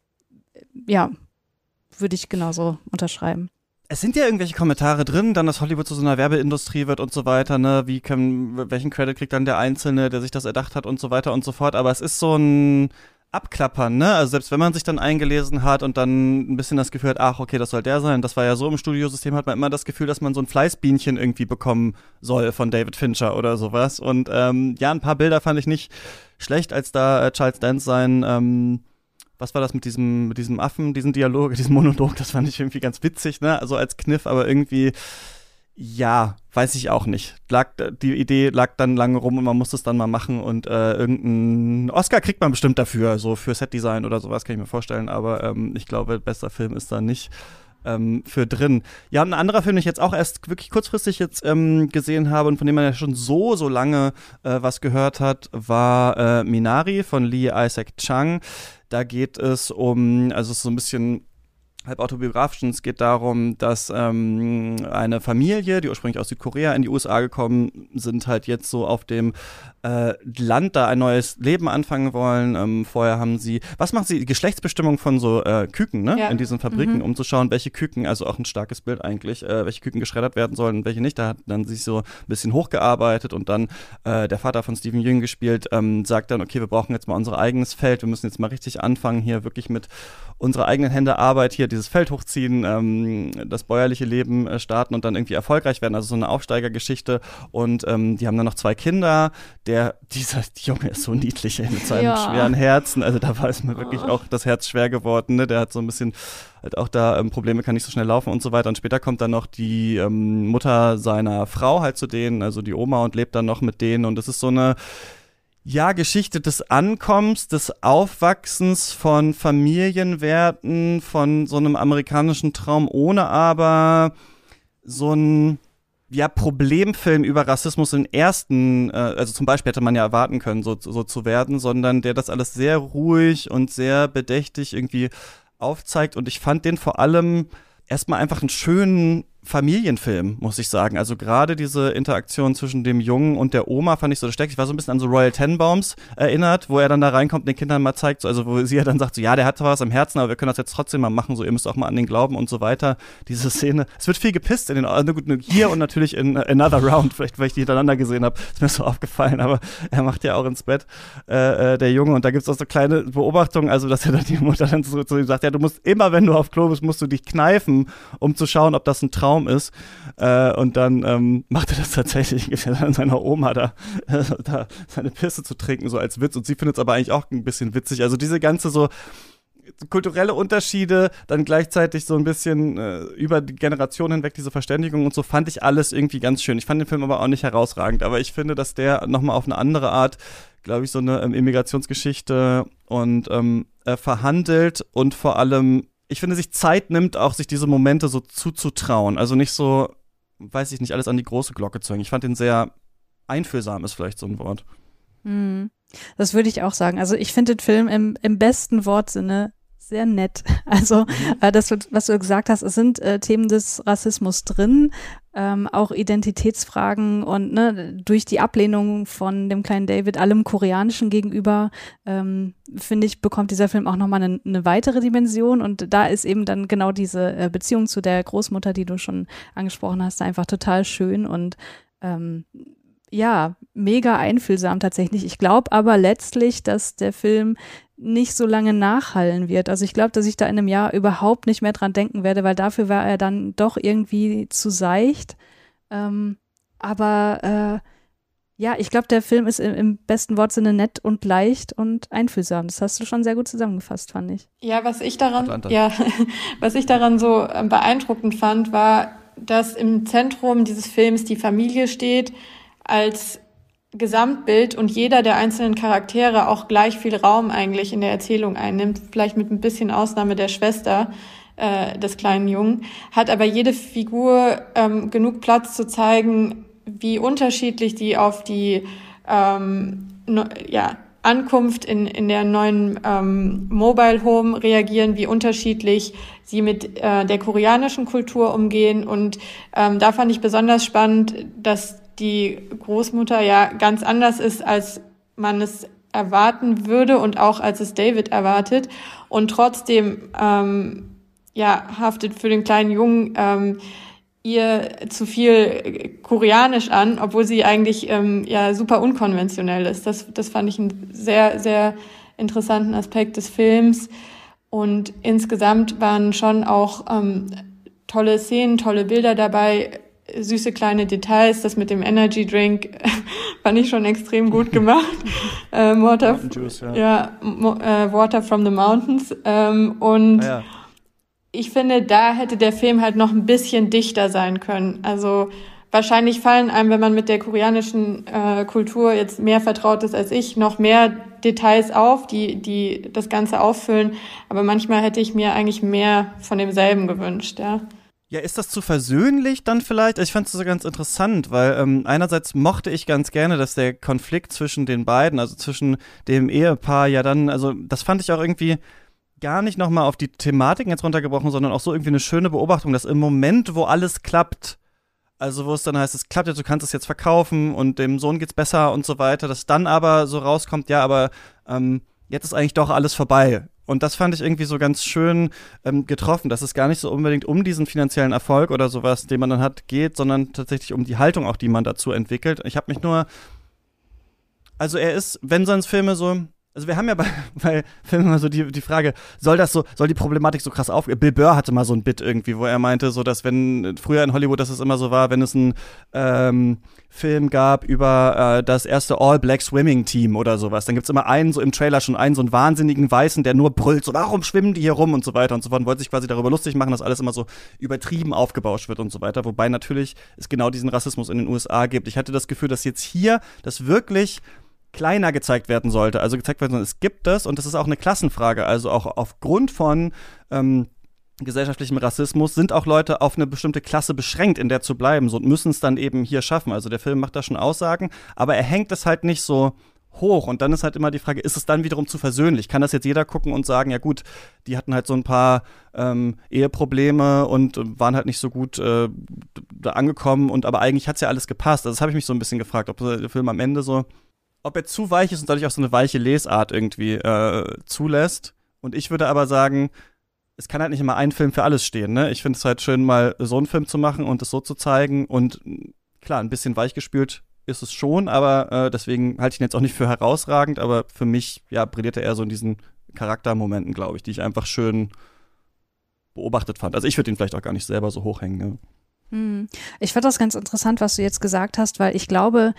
ja, würde ich genauso unterschreiben. Es sind ja irgendwelche Kommentare drin, dann, dass Hollywood zu so einer Werbeindustrie wird und so weiter, ne? Wie kann, welchen Credit kriegt dann der Einzelne, der sich das erdacht hat und so weiter und so fort. Aber es ist so ein Abklappern, ne? Also selbst wenn man sich dann eingelesen hat und dann ein bisschen das Gefühl hat, ach, okay, das soll der sein. Das war ja so im Studiosystem, hat man immer das Gefühl, dass man so ein Fleißbienchen irgendwie bekommen soll von David Fincher oder sowas. Und ähm, ja, ein paar Bilder fand ich nicht schlecht, als da äh, Charles Dance sein ähm, was war das mit diesem, mit diesem Affen, diesen Dialog, diesen Monolog, das fand ich irgendwie ganz witzig, ne? Also als Kniff, aber irgendwie, ja, weiß ich auch nicht. Lag, die Idee lag dann lange rum und man musste es dann mal machen und äh, irgendeinen Oscar kriegt man bestimmt dafür, so für Setdesign oder sowas, kann ich mir vorstellen, aber ähm, ich glaube, bester Film ist da nicht ähm, für drin. Ja, ein anderer Film, den ich jetzt auch erst wirklich kurzfristig jetzt ähm, gesehen habe und von dem man ja schon so, so lange äh, was gehört hat, war äh, Minari von Lee Isaac Chung. Da geht es um, also es ist so ein bisschen halb autobiografisch. Es geht darum, dass ähm, eine Familie, die ursprünglich aus Südkorea in die USA gekommen sind, halt jetzt so auf dem äh, Land da ein neues Leben anfangen wollen. Ähm, vorher haben sie, was macht sie? Geschlechtsbestimmung von so äh, Küken, ne? Ja. In diesen Fabriken, Mhm. um zu schauen, welche Küken, also auch ein starkes Bild eigentlich, äh, welche Küken geschreddert werden sollen und welche nicht. Da hat dann sich so ein bisschen hochgearbeitet und dann äh, der Vater von Stephen Jung gespielt, ähm, sagt dann, okay, wir brauchen jetzt mal unser eigenes Feld, wir müssen jetzt mal richtig anfangen, hier wirklich mit unserer eigenen Hände Arbeit hier dieses Feld hochziehen, ähm, das bäuerliche Leben äh, starten und dann irgendwie erfolgreich werden. Also so eine Aufsteigergeschichte. Und ähm, die haben dann noch zwei Kinder. Der, dieser Junge ist so niedlich ey, mit seinem Ja. schweren Herzen. Also da war es mir wirklich auch das Herz schwer geworden. Ne? Der hat so ein bisschen halt auch da ähm, Probleme, kann nicht so schnell laufen und so weiter. Und später kommt dann noch die ähm, Mutter seiner Frau halt zu denen, also die Oma und lebt dann noch mit denen. Und es ist so eine ja, Geschichte des Ankommens, des Aufwachsens von Familienwerten, von so einem amerikanischen Traum, ohne aber so ein ja, Problemfilm über Rassismus im ersten, äh, also zum Beispiel hätte man ja erwarten können, so, so zu werden, sondern der das alles sehr ruhig und sehr bedächtig irgendwie aufzeigt. Und ich fand den vor allem erstmal einfach einen schönen Familienfilm, muss ich sagen. Also gerade diese Interaktion zwischen dem Jungen und der Oma fand ich so stark. Ich war so ein bisschen an so Royal Tenenbaums erinnert, wo er dann da reinkommt und den Kindern mal zeigt, so, also wo sie ja dann sagt, so ja, der hat zwar was am Herzen, aber wir können das jetzt trotzdem mal machen, so ihr müsst auch mal an den glauben und so weiter. Diese Szene, es wird viel gepisst in den, also gut, hier und natürlich in Another Round, vielleicht weil ich die hintereinander gesehen habe, ist mir so aufgefallen, aber er macht ja auch ins Bett, äh, äh, der Junge, und da gibt's auch so kleine Beobachtungen, also dass er dann die Mutter dann so zu ihm sagt, ja, du musst immer, wenn du auf Klo bist, musst du dich kneifen, um zu schauen, ob das ein Traum ist. Äh, und dann ähm, macht er das tatsächlich, dann seiner Oma da, äh, da seine Pisse zu trinken, so als Witz. Und sie findet es aber eigentlich auch ein bisschen witzig. Also diese ganze so kulturelle Unterschiede, dann gleichzeitig so ein bisschen äh, über die Generation hinweg diese Verständigung und so fand ich alles irgendwie ganz schön. Ich fand den Film aber auch nicht herausragend, aber ich finde, dass der nochmal auf eine andere Art, glaube ich, so eine ähm, Immigrationsgeschichte und ähm, äh, verhandelt und vor allem, ich finde, sich Zeit nimmt, auch sich diese Momente so zuzutrauen. Also nicht so, weiß ich nicht, alles an die große Glocke zu hängen. Ich fand den sehr einfühlsam, ist vielleicht so ein Wort. Hm. Das würde ich auch sagen. Also ich finde den Film im, im besten Wortsinne sehr nett. Also äh, das, was du gesagt hast, es sind äh, Themen des Rassismus drin, ähm, auch Identitätsfragen und ne, durch die Ablehnung von dem kleinen David allem Koreanischen gegenüber, ähm, finde ich, bekommt dieser Film auch nochmal eine, eine weitere Dimension und da ist eben dann genau diese äh, Beziehung zu der Großmutter, die du schon angesprochen hast, einfach total schön und ähm, ja, mega einfühlsam tatsächlich. Ich glaube aber letztlich, dass der Film nicht so lange nachhallen wird. Also ich glaube, dass ich da in einem Jahr überhaupt nicht mehr dran denken werde, weil dafür war er dann doch irgendwie zu seicht. Ähm, aber äh, Ja, ich glaube, der Film ist im, im, besten Wortsinne nett und leicht und einfühlsam. Das hast du schon sehr gut zusammengefasst, fand ich. Ja, was ich daran, ja, was ich daran so ähm, beeindruckend fand, war, dass im Zentrum dieses Films die Familie steht als Gesamtbild und jeder der einzelnen Charaktere auch gleich viel Raum eigentlich in der Erzählung einnimmt, vielleicht mit ein bisschen Ausnahme der Schwester äh, des kleinen Jungen, hat aber jede Figur ähm, genug Platz zu zeigen, wie unterschiedlich die auf die ähm, no, ja, Ankunft in, in der neuen ähm, Mobile Home reagieren, wie unterschiedlich sie mit äh, der koreanischen Kultur umgehen. Und ähm, da fand ich besonders spannend, dass die Großmutter ja ganz anders ist, als man es erwarten würde und auch als es David erwartet. Und trotzdem ähm, ja, haftet für den kleinen Jungen ähm, ihr zu viel koreanisch an, obwohl sie eigentlich ähm, ja super unkonventionell ist. Das, das fand ich einen sehr, sehr interessanten Aspekt des Films. Und insgesamt waren schon auch ähm, tolle Szenen, tolle Bilder dabei, süße kleine Details. Das mit dem Energy Drink fand ich schon extrem gut gemacht. ähm, Water, Juice, ja, ja äh, Water from the Mountains. Ähm, und ah, ja ich finde, da hätte der Film halt noch ein bisschen dichter sein können. Also wahrscheinlich fallen einem, wenn man mit der koreanischen äh, Kultur jetzt mehr vertraut ist als ich, noch mehr Details auf, die, die das Ganze auffüllen. Aber manchmal hätte ich mir eigentlich mehr von demselben gewünscht, ja. Ja, ist das zu versöhnlich dann vielleicht? Ich fand es so ganz interessant, weil ähm, einerseits mochte ich ganz gerne, dass der Konflikt zwischen den beiden, also zwischen dem Ehepaar, ja dann, also das fand ich auch irgendwie gar nicht nochmal auf die Thematiken jetzt runtergebrochen, sondern auch so irgendwie eine schöne Beobachtung, dass im Moment, wo alles klappt, also wo es dann heißt, es klappt jetzt, du kannst es jetzt verkaufen und dem Sohn geht's besser und so weiter, dass dann aber so rauskommt, ja, aber ähm, jetzt ist eigentlich doch alles vorbei. Und das fand ich irgendwie so ganz schön ähm, getroffen, dass es gar nicht so unbedingt um diesen finanziellen Erfolg oder sowas, den man dann hat, geht, sondern tatsächlich um die Haltung auch, die man dazu entwickelt. Ich habe mich nur, also er ist, wenn sonst Filme so, also wir haben ja bei, bei Filmen immer so die, die Frage, soll das so, soll die Problematik so krass auf? Bill Burr hatte mal so ein Bit irgendwie, wo er meinte, so dass wenn früher in Hollywood, dass es immer so war, wenn es einen ähm, Film gab über äh, das erste All-Black Swimming Team oder sowas, dann gibt's immer einen so im Trailer schon einen so einen wahnsinnigen Weißen, der nur brüllt, so warum schwimmen die hier rum und so weiter und so fort und wollte sich quasi darüber lustig machen, dass alles immer so übertrieben aufgebauscht wird und so weiter, wobei natürlich es genau diesen Rassismus in den USA gibt. Ich hatte das Gefühl, dass jetzt hier das wirklich kleiner gezeigt werden sollte. Also gezeigt werden soll, es gibt das und das ist auch eine Klassenfrage. Also auch aufgrund von ähm, gesellschaftlichem Rassismus sind auch Leute auf eine bestimmte Klasse beschränkt, in der zu bleiben so, und müssen es dann eben hier schaffen. Also der Film macht da schon Aussagen, aber er hängt es halt nicht so hoch. Und dann ist halt immer die Frage, ist es dann wiederum zu versöhnlich? Kann das jetzt jeder gucken und sagen, ja gut, die hatten halt so ein paar ähm, Eheprobleme und waren halt nicht so gut äh, da angekommen und aber eigentlich hat's ja alles gepasst. Also das habe ich mich so ein bisschen gefragt, ob der Film am Ende so ob er zu weich ist und dadurch auch so eine weiche Lesart irgendwie äh, zulässt. Und ich würde aber sagen, es kann halt nicht immer ein Film für alles stehen. Ne? Ich finde es halt schön, mal so einen Film zu machen und es so zu zeigen. Und klar, ein bisschen weichgespült ist es schon, aber äh, deswegen halte ich ihn jetzt auch nicht für herausragend. Aber für mich, ja, brilliert er eher so in diesen Charaktermomenten, glaube ich, die ich einfach schön beobachtet fand. Also ich würde ihn vielleicht auch gar nicht selber so hochhängen. Ne? Ich fand das ganz interessant, was du jetzt gesagt hast, weil ich glaube,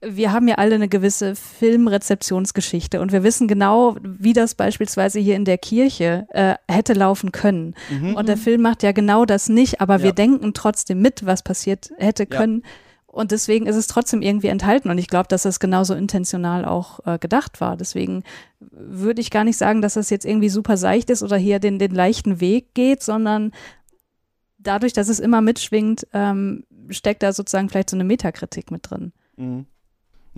wir haben ja alle eine gewisse Filmrezeptionsgeschichte und wir wissen genau, wie das beispielsweise hier in der Kirche äh, hätte laufen können. Mhm. Und der Film macht ja genau das nicht, aber ja. wir denken trotzdem mit, was passiert hätte können. Ja. Und deswegen ist es trotzdem irgendwie enthalten. Und ich glaube, dass das genauso intentional auch äh, gedacht war. Deswegen würde ich gar nicht sagen, dass das jetzt irgendwie super seicht ist oder hier den, den leichten Weg geht, sondern dadurch, dass es immer mitschwingt, ähm, steckt da sozusagen vielleicht so eine Metakritik mit drin. Mhm.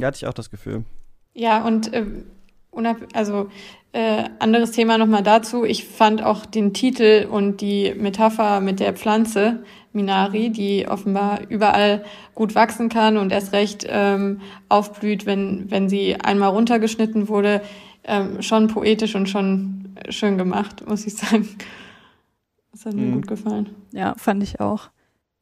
Ja, hatte ich auch das Gefühl. Ja, und äh, also äh, anderes Thema nochmal dazu. Ich fand auch den Titel und die Metapher mit der Pflanze Minari, die offenbar überall gut wachsen kann und erst recht ähm, aufblüht, wenn, wenn sie einmal runtergeschnitten wurde, ähm, schon poetisch und schon schön gemacht, muss ich sagen. Das hat mir mhm. gut gefallen. Ja, fand ich auch.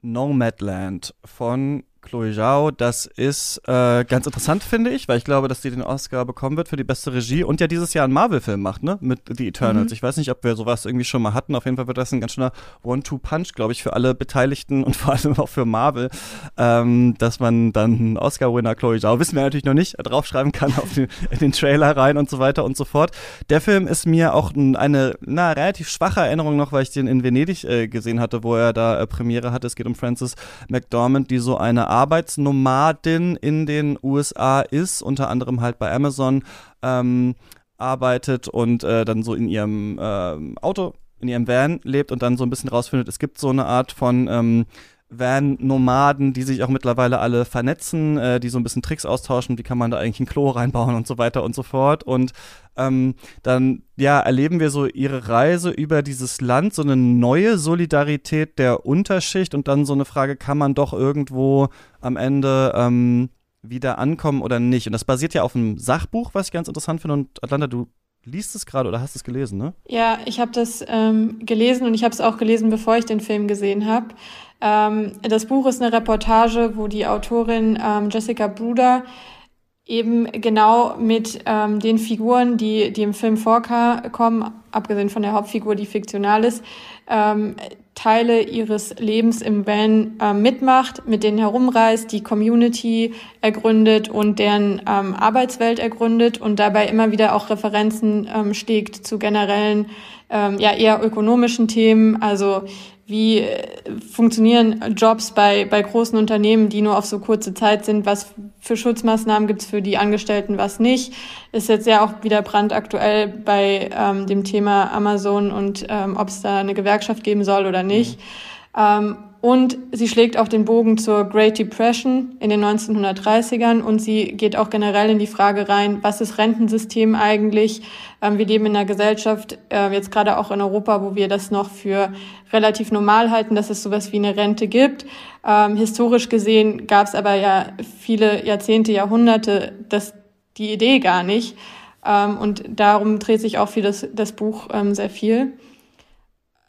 Nomadland von Chloe Zhao. Das ist äh, ganz interessant, finde ich, weil ich glaube, dass sie den Oscar bekommen wird für die beste Regie und ja dieses Jahr einen Marvel-Film macht, ne? Mit The Eternals. Mhm. Ich weiß nicht, ob wir sowas irgendwie schon mal hatten. Auf jeden Fall wird das ein ganz schöner One-Two-Punch, glaube ich, für alle Beteiligten und vor allem auch für Marvel, ähm, dass man dann einen Oscar-Winner Chloe Zhao, wissen wir natürlich noch nicht, draufschreiben kann auf den, in den Trailer rein und so weiter und so fort. Der Film ist mir auch eine na, relativ schwache Erinnerung noch, weil ich den in Venedig äh, gesehen hatte, wo er da äh, Premiere hatte. Es geht um Frances McDormand, die so eine Arbeitsnomadin in den USA ist, unter anderem halt bei Amazon ähm, arbeitet und äh, dann so in ihrem äh, Auto, in ihrem Van lebt und dann so ein bisschen rausfindet, es gibt so eine Art von ähm, Van-Nomaden, die sich auch mittlerweile alle vernetzen, äh, die so ein bisschen Tricks austauschen, wie kann man da eigentlich ein Klo reinbauen und so weiter und so fort. Und ähm, dann ja erleben wir so ihre Reise über dieses Land, so eine neue Solidarität der Unterschicht und dann so eine Frage, kann man doch irgendwo am Ende ähm, wieder ankommen oder nicht? Und das basiert ja auf einem Sachbuch, was ich ganz interessant finde. Und Atlanta, du liest es gerade oder hast es gelesen, ne? Ja, ich habe das ähm, gelesen und ich habe es auch gelesen, bevor ich den Film gesehen habe. Ähm, das Buch ist eine Reportage, wo die Autorin ähm, Jessica Bruder eben genau mit ähm, den Figuren, die, die im Film vorkommen, abgesehen von der Hauptfigur, die fiktional ist, ähm, Teile ihres Lebens im Van äh, mitmacht, mit denen herumreist, die Community ergründet und deren ähm, Arbeitswelt ergründet und dabei immer wieder auch Referenzen ähm, steckt zu generellen, ähm, ja eher ökonomischen Themen, also wie äh, funktionieren Jobs bei, bei großen Unternehmen, die nur auf so kurze Zeit sind, was für Schutzmaßnahmen gibt's für die Angestellten, was nicht. Ist jetzt ja auch wieder brandaktuell bei ähm, dem Thema Amazon und ähm, ob es da eine Gewerkschaft geben soll oder nicht. Mhm. Ähm, und sie schlägt auch den Bogen zur Great Depression in den 1930ern und sie geht auch generell in die Frage rein, was ist Rentensystem eigentlich? Ähm, wir leben in einer Gesellschaft, äh, jetzt gerade auch in Europa, wo wir das noch für relativ normal halten, dass es sowas wie eine Rente gibt. Ähm, historisch gesehen gab es aber ja viele Jahrzehnte, Jahrhunderte das, die Idee gar nicht. Ähm, und darum dreht sich auch für das, das Buch sehr viel.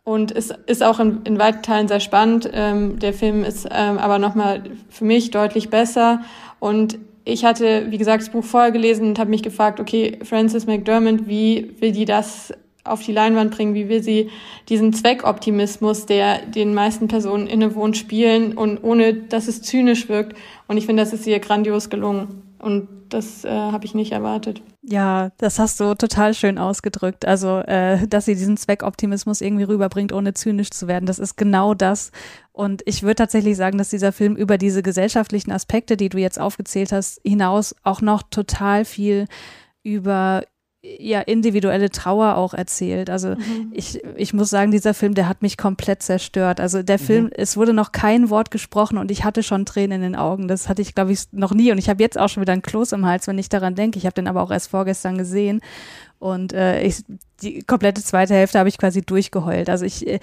Und es ist auch in, in weiten Teilen sehr spannend. Ähm, der Film ist ähm, aber nochmal für mich deutlich besser. Und ich hatte, wie gesagt, das Buch vorher gelesen und habe mich gefragt, okay, Frances McDermott, wie will die das auf die Leinwand bringen, wie will sie diesen Zweckoptimismus, der den meisten Personen innewohnt, spielen und ohne, dass es zynisch wirkt. Und ich finde, das ist ihr grandios gelungen. Und das äh, habe ich nicht erwartet. Ja, das hast du total schön ausgedrückt. Also, äh, dass sie diesen Zweckoptimismus irgendwie rüberbringt, ohne zynisch zu werden. Das ist genau das. Und ich würde tatsächlich sagen, dass dieser Film über diese gesellschaftlichen Aspekte, die du jetzt aufgezählt hast, hinaus auch noch total viel über ja individuelle Trauer auch erzählt. Also mhm. ich, ich muss sagen, dieser Film, der hat mich komplett zerstört. Also der mhm. Film, es wurde noch kein Wort gesprochen und ich hatte schon Tränen in den Augen. Das hatte ich, glaube ich, noch nie. Und ich habe jetzt auch schon wieder ein Kloß im Hals, wenn ich daran denke. Ich habe den aber auch erst vorgestern gesehen. Und äh, ich, die komplette zweite Hälfte habe ich quasi durchgeheult. Also ich, äh,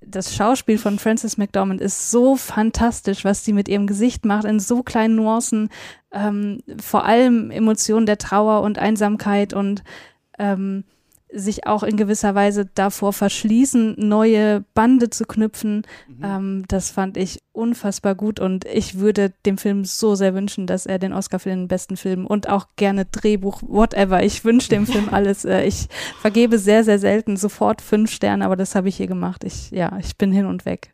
das Schauspiel von Frances McDormand ist so fantastisch, was sie mit ihrem Gesicht macht, in so kleinen Nuancen, ähm, vor allem Emotionen der Trauer und Einsamkeit und ähm, sich auch in gewisser Weise davor verschließen, neue Bande zu knüpfen. Mhm. Ähm, das fand ich unfassbar gut und ich würde dem Film so sehr wünschen, dass er den Oscar für den besten Film und auch gerne Drehbuch, whatever. Ich wünsche dem Film alles. Äh, ich vergebe sehr, sehr selten sofort fünf Sterne, aber das habe ich hier gemacht. Ich, ja, ich bin hin und weg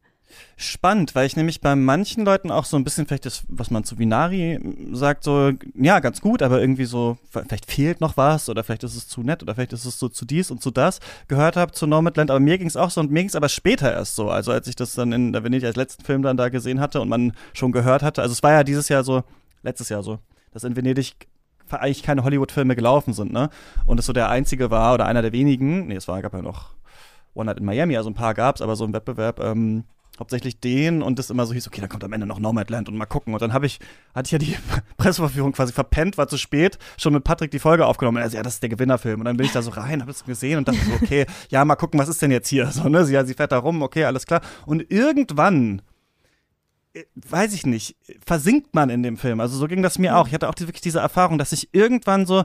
spannend, weil ich nämlich bei manchen Leuten auch so ein bisschen vielleicht das, was man zu Vinari sagt, so, ja, ganz gut, aber irgendwie so, vielleicht fehlt noch was oder vielleicht ist es zu nett oder vielleicht ist es so zu dies und zu das gehört habe zu Nomadland, aber mir ging es auch so und mir ging es aber später erst so, also als ich das dann in der Venedig als letzten Film dann da gesehen hatte und man schon gehört hatte, also es war ja dieses Jahr so, letztes Jahr so, dass in Venedig eigentlich keine Hollywood-Filme gelaufen sind, ne? Und es so der einzige war oder einer der wenigen, nee, es war, gab ja noch One Night in Miami, also ein paar gab's, aber so ein Wettbewerb, ähm, hauptsächlich den und das immer so hieß, okay, dann kommt am Ende noch Nomadland und mal gucken. Und dann habe ich, hatte ich ja die Presseverführung quasi verpennt, war zu spät, schon mit Patrick die Folge aufgenommen. Also, ja, das ist der Gewinnerfilm. Und dann bin ich da so rein, habe das gesehen und dachte so, okay, ja, mal gucken, was ist denn jetzt hier? So, ne? Sie, ja, sie fährt da rum, okay, alles klar. Und irgendwann, äh, weiß ich nicht, versinkt man in dem Film. Also so ging das mir auch. Ich hatte auch die, wirklich diese Erfahrung, dass ich irgendwann so,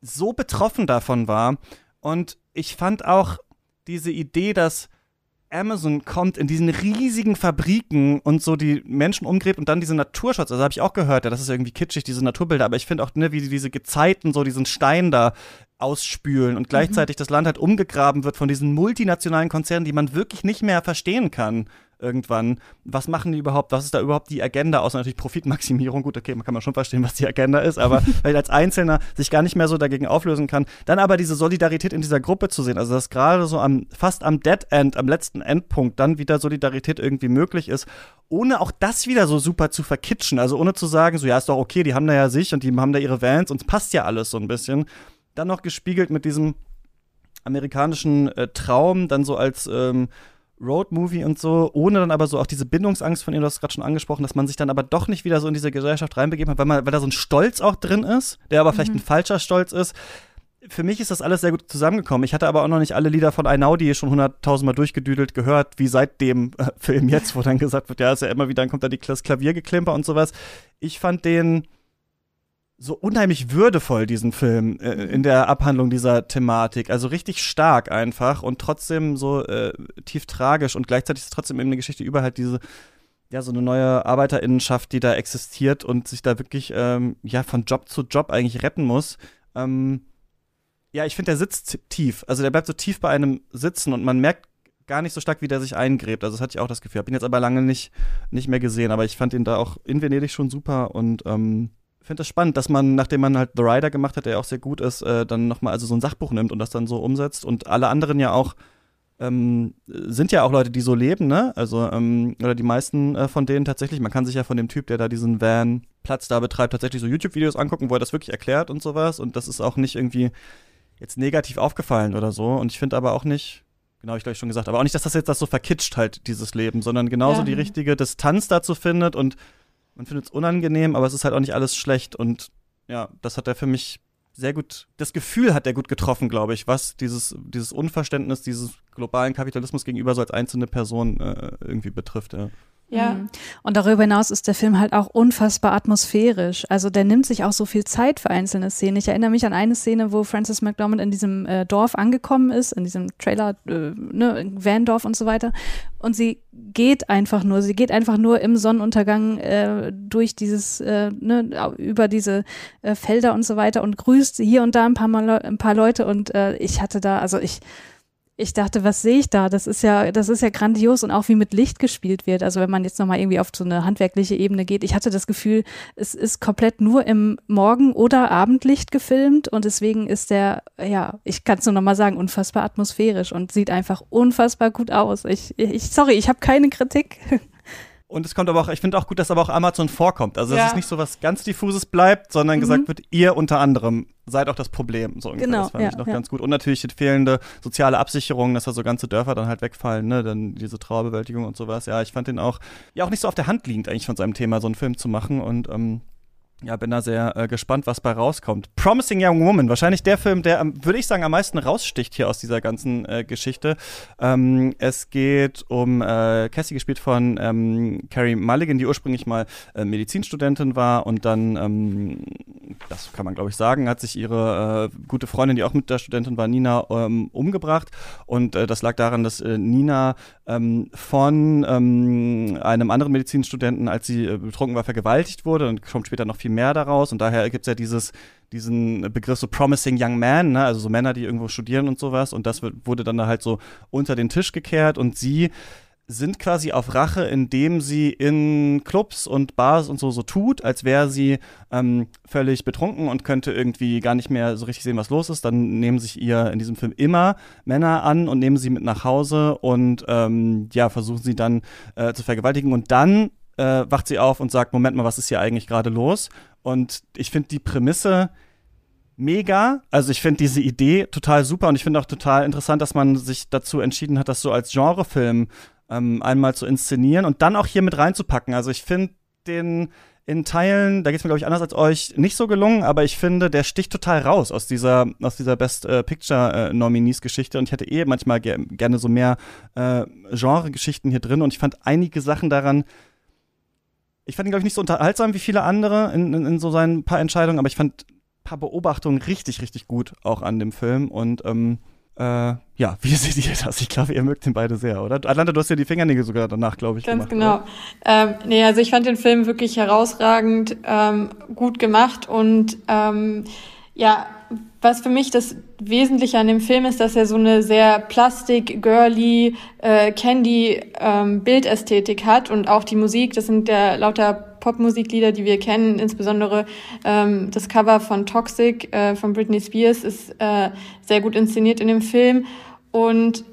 so betroffen davon war. Und ich fand auch diese Idee, dass Amazon kommt in diesen riesigen Fabriken und so die Menschen umgräbt und dann diese Naturshots, also habe ich auch gehört, ja, das ist irgendwie kitschig, diese Naturbilder, aber ich finde auch, ne, wie diese Gezeiten so diesen Stein da ausspülen und gleichzeitig mhm. das Land halt umgegraben wird von diesen multinationalen Konzernen, die man wirklich nicht mehr verstehen kann irgendwann. Was machen die überhaupt? Was ist da überhaupt die Agenda? Außer natürlich Profitmaximierung. Gut, okay, man kann man schon verstehen, was die Agenda ist, aber weil als Einzelner sich gar nicht mehr so dagegen auflösen kann. Dann aber diese Solidarität in dieser Gruppe zu sehen, also dass gerade so am, fast am Dead End, am letzten Endpunkt dann wieder Solidarität irgendwie möglich ist, ohne auch das wieder so super zu verkitschen. Also ohne zu sagen, so ja, ist doch okay, die haben da ja sich und die haben da ihre Vans und es passt ja alles so ein bisschen. Dann noch gespiegelt mit diesem amerikanischen äh, Traum, dann so als ähm, Roadmovie und so, ohne dann aber so auch diese Bindungsangst von ihr, du hast gerade schon angesprochen, dass man sich dann aber doch nicht wieder so in diese Gesellschaft reinbegeben hat, weil, man, weil da so ein Stolz auch drin ist, der aber mhm. vielleicht ein falscher Stolz ist. Für mich ist das alles sehr gut zusammengekommen. Ich hatte aber auch noch nicht alle Lieder von Einaudi schon hunderttausendmal durchgedüdelt gehört, wie seit dem äh, Film jetzt, wo dann gesagt wird, ja, ist ja immer wieder, dann kommt da die, das Klaviergeklimper und sowas. Ich fand den so unheimlich würdevoll, diesen Film, äh, in der Abhandlung dieser Thematik. Also richtig stark einfach und trotzdem so äh, tief tragisch und gleichzeitig ist es trotzdem eben eine Geschichte über halt diese, ja, so eine neue Arbeiterinnenschaft, die da existiert und sich da wirklich, ähm, ja, von Job zu Job eigentlich retten muss. Ähm, ja, ich finde, der sitzt tief. Also der bleibt so tief bei einem sitzen und man merkt gar nicht so stark, wie der sich eingräbt. Also das hatte ich auch das Gefühl. Hab ihn jetzt aber lange nicht, nicht mehr gesehen, aber ich fand ihn da auch in Venedig schon super und ähm, finde es spannend, dass man, nachdem man halt The Rider gemacht hat, der auch sehr gut ist, äh, dann nochmal also so ein Sachbuch nimmt und das dann so umsetzt. Und alle anderen ja auch ähm, sind ja auch Leute, die so leben, ne? Also, ähm, oder die meisten äh, von denen tatsächlich, man kann sich ja von dem Typ, der da diesen Van-Platz da betreibt, tatsächlich so YouTube-Videos angucken, wo er das wirklich erklärt und sowas. Und das ist auch nicht irgendwie jetzt negativ aufgefallen oder so. Und ich finde aber auch nicht, genau, ich glaube ich schon gesagt, aber auch nicht, dass das jetzt das so verkitscht halt, dieses Leben, sondern genauso ja. die richtige Distanz dazu findet und man findet es unangenehm, aber es ist halt auch nicht alles schlecht. Und ja, das hat er für mich sehr gut, das Gefühl hat er gut getroffen, glaube ich, was dieses, dieses Unverständnis dieses globalen Kapitalismus gegenüber so als einzelne Person äh, irgendwie betrifft. Ja. Ja. Mhm. Und darüber hinaus ist der Film halt auch unfassbar atmosphärisch. Also der nimmt sich auch so viel Zeit für einzelne Szenen. Ich erinnere mich an eine Szene, wo Francis McDormand in diesem äh, Dorf angekommen ist, in diesem Trailer, äh, ne, Van-Dorf und so weiter. Und sie geht einfach nur, sie geht einfach nur im Sonnenuntergang äh, durch dieses, äh, ne, über diese äh, Felder und so weiter und grüßt hier und da ein paar, Mal, ein paar Leute. Und äh, ich hatte da, also ich ich dachte, was sehe ich da? Das ist ja, das ist ja grandios und auch wie mit Licht gespielt wird. Also wenn man jetzt nochmal irgendwie auf so eine handwerkliche Ebene geht, ich hatte das Gefühl, es ist komplett nur im Morgen- oder Abendlicht gefilmt und deswegen ist der, ja, ich kann es nur nochmal sagen, unfassbar atmosphärisch und sieht einfach unfassbar gut aus. Ich, ich sorry, ich habe keine Kritik. Und es kommt aber auch, ich finde auch gut, dass aber auch Amazon vorkommt. Also, dass es nicht so was ganz diffuses bleibt, sondern mhm. gesagt wird, ihr unter anderem seid auch das Problem. So ungefähr. Genau, das fand ja, ich noch ja. ganz gut. Und natürlich die fehlende soziale Absicherung, dass da so ganze Dörfer dann halt wegfallen, ne? Dann diese Trauerbewältigung und sowas. Ja, ich fand den auch, ja, auch nicht so auf der Hand liegend eigentlich von seinem Thema, so einen Film zu machen. Und ähm, ja, bin da sehr äh, gespannt, was bei rauskommt. Promising Young Woman, wahrscheinlich der Film, der, würde ich sagen, am meisten raussticht hier aus dieser ganzen äh, Geschichte. Ähm, es geht um äh, Cassie, gespielt von ähm, Carrie Mulligan, die ursprünglich mal äh, Medizinstudentin war und dann, ähm, das kann man glaube ich sagen, hat sich ihre äh, gute Freundin, die auch mit der Studentin war, Nina, ähm, umgebracht. Und äh, das lag daran, dass Nina ähm, von ähm, einem anderen Medizinstudenten, als sie betrunken war, vergewaltigt wurde und kommt später noch viel mehr daraus. Und daher gibt es ja dieses, diesen Begriff so Promising Young Man, ne? also so Männer, die irgendwo studieren und sowas. Und das wird, wurde dann da halt so unter den Tisch gekehrt und sie sind quasi auf Rache, indem sie in Clubs und Bars und so so tut, als wäre sie ähm, völlig betrunken und könnte irgendwie gar nicht mehr so richtig sehen, was los ist. Dann nehmen sich ihr in diesem Film immer Männer an und nehmen sie mit nach Hause und ähm, ja, versuchen sie dann äh, zu vergewaltigen. Und dann äh, wacht sie auf und sagt, Moment mal, was ist hier eigentlich gerade los? Und ich finde die Prämisse mega. Also ich finde diese Idee total super und ich finde auch total interessant, dass man sich dazu entschieden hat, das so als Genrefilm ähm, einmal zu inszenieren und dann auch hier mit reinzupacken. Also ich finde den in Teilen, da geht es mir, glaube ich, anders als euch, nicht so gelungen, aber ich finde, der sticht total raus aus dieser, aus dieser Best äh, Picture äh, Nominees-Geschichte und ich hätte eh manchmal ger gerne so mehr äh, Genre-Geschichten hier drin und ich fand einige Sachen daran, ich fand ihn, glaube ich, nicht so unterhaltsam wie viele andere in, in, in so seinen paar Entscheidungen, aber ich fand ein paar Beobachtungen richtig, richtig gut auch an dem Film und ähm, Äh, ja, wie seht ihr das? Ich glaube, ihr mögt den beide sehr, oder? Atlanta, du hast ja die Fingernägel sogar danach, glaube ich, Ganz gemacht. genau. Ähm, nee, also ich fand den Film wirklich herausragend, ähm, gut gemacht und ähm, ja, was für mich das Wesentliche an dem Film ist, dass er so eine sehr plastik, girly, äh, candy ähm, Bildästhetik hat und auch die Musik, das sind ja lauter Popmusiklieder, die wir kennen, insbesondere ähm, das Cover von Toxic äh, von Britney Spears ist äh, sehr gut inszeniert in dem Film. Und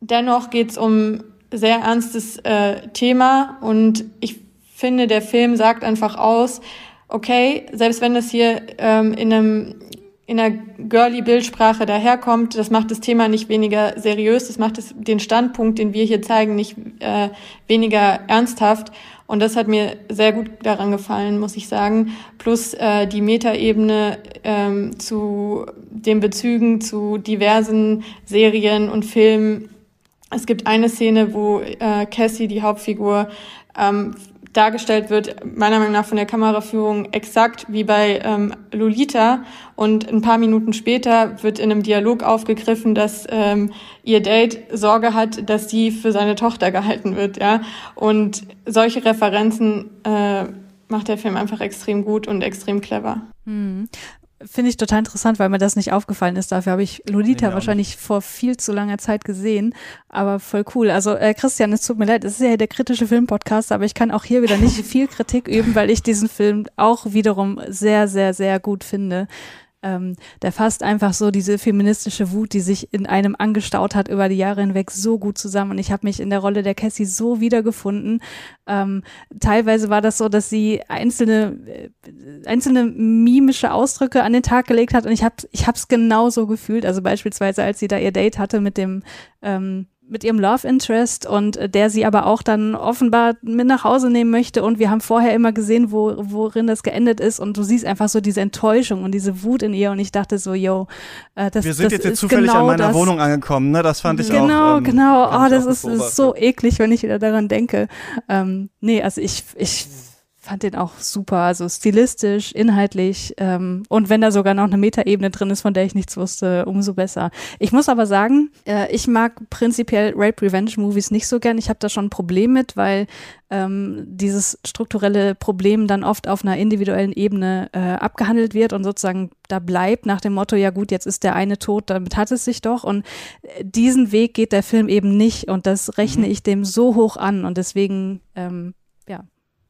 dennoch geht's um sehr ernstes äh, Thema und ich finde, der Film sagt einfach aus, okay, selbst wenn das hier ähm, in einem in einer girly Bildsprache daherkommt, das macht das Thema nicht weniger seriös, das macht es, den Standpunkt, den wir hier zeigen, nicht äh, weniger ernsthaft. Und das hat mir sehr gut daran gefallen, muss ich sagen. Plus äh, die Metaebene ähm, zu den Bezügen zu diversen Serien und Filmen. Es gibt eine Szene, wo äh, Cassie, die Hauptfigur, ähm, dargestellt wird, meiner Meinung nach von der Kameraführung exakt wie bei ähm, Lolita. Und ein paar Minuten später wird in einem Dialog aufgegriffen, dass ähm, ihr Date Sorge hat, dass sie für seine Tochter gehalten wird. Ja, und solche Referenzen äh, macht der Film einfach extrem gut und extrem clever. Hm. Finde ich total interessant, weil mir das nicht aufgefallen ist. Dafür habe ich Lolita Nee, wahrscheinlich vor viel zu langer Zeit gesehen. Aber voll cool. Also äh, Christian, es tut mir leid, es ist ja der kritische Filmpodcast, aber ich kann auch hier wieder nicht viel Kritik üben, weil ich diesen Film auch wiederum sehr, sehr, sehr gut finde. Ähm, der fasst einfach so diese feministische Wut, die sich in einem angestaut hat über die Jahre hinweg, so gut zusammen. Und ich habe mich in der Rolle der Cassie so wiedergefunden. Ähm, teilweise war das so, dass sie einzelne, äh, einzelne mimische Ausdrücke an den Tag gelegt hat und ich habe ich hab's genauso gefühlt. Also beispielsweise, als sie da ihr Date hatte mit dem ähm, mit ihrem Love Interest und äh, der sie aber auch dann offenbar mit nach Hause nehmen möchte und wir haben vorher immer gesehen, wo, worin das geendet ist und du siehst einfach so diese Enttäuschung und diese Wut in ihr und ich dachte so, yo, äh, das Wir sind das jetzt hier zufällig genau an meiner das. Wohnung angekommen, ne? Das fand ich auch. Genau, ähm, genau. fand Oh, das auch ist, ist so eklig, wenn ich wieder daran denke. Ähm, nee, also ich, ich fand den auch super, also stilistisch, inhaltlich ähm, und wenn da sogar noch eine Metaebene drin ist, von der ich nichts wusste, umso besser. Ich muss aber sagen, äh, ich mag prinzipiell Rape Revenge Movies nicht so gern. Ich habe da schon ein Problem mit, weil ähm, dieses strukturelle Problem dann oft auf einer individuellen Ebene äh, abgehandelt wird und sozusagen da bleibt nach dem Motto, ja gut, jetzt ist der eine tot, damit hat es sich doch. Und äh, diesen Weg geht der Film eben nicht und das rechne Mhm. ich dem so hoch an und deswegen, ähm,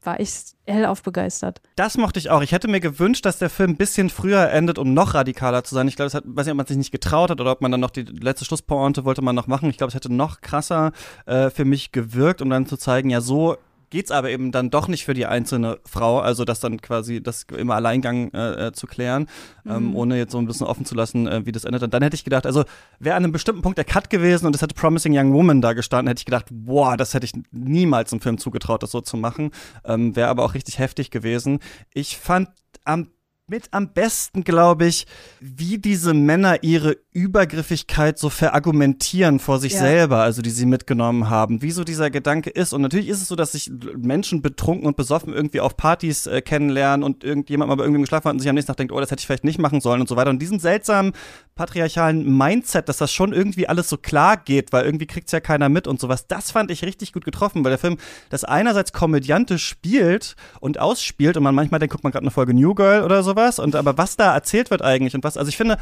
war ich hellauf begeistert. Das mochte ich auch. Ich hätte mir gewünscht, dass der Film ein bisschen früher endet, um noch radikaler zu sein. Ich glaube, es hat, weiß nicht, ob man sich nicht getraut hat oder ob man dann noch die letzte Schlusspointe wollte man noch machen. Ich glaube, es hätte noch krasser äh, für mich gewirkt, um dann zu zeigen, ja, so geht's aber eben dann doch nicht für die einzelne Frau, also das dann quasi das im Alleingang äh, äh, zu klären, ähm, ohne jetzt so ein bisschen offen zu lassen, äh, wie das endet. Und dann hätte ich gedacht, also wäre an einem bestimmten Punkt der Cut gewesen und es hätte Promising Young Woman da gestanden, hätte ich gedacht, boah, das hätte ich niemals im Film zugetraut, das so zu machen. Ähm, wäre aber auch richtig heftig gewesen. Ich fand am mit am besten, glaube ich, wie diese Männer ihre Übergriffigkeit so verargumentieren vor sich Ja. selber, also die sie mitgenommen haben, wie so dieser Gedanke ist. Und natürlich ist es so, dass sich Menschen betrunken und besoffen irgendwie auf Partys äh, kennenlernen und irgendjemand mal bei irgendwem geschlafen hat und sich am nächsten Tag denkt, oh, das hätte ich vielleicht nicht machen sollen und so weiter. Und diesen seltsamen patriarchalen Mindset, dass das schon irgendwie alles so klar geht, weil irgendwie kriegt's ja keiner mit und sowas, das fand ich richtig gut getroffen, weil der Film das einerseits komödiantisch spielt und ausspielt und man manchmal denkt, guckt man gerade eine Folge New Girl oder sowas und aber was da erzählt wird eigentlich und was, also ich finde,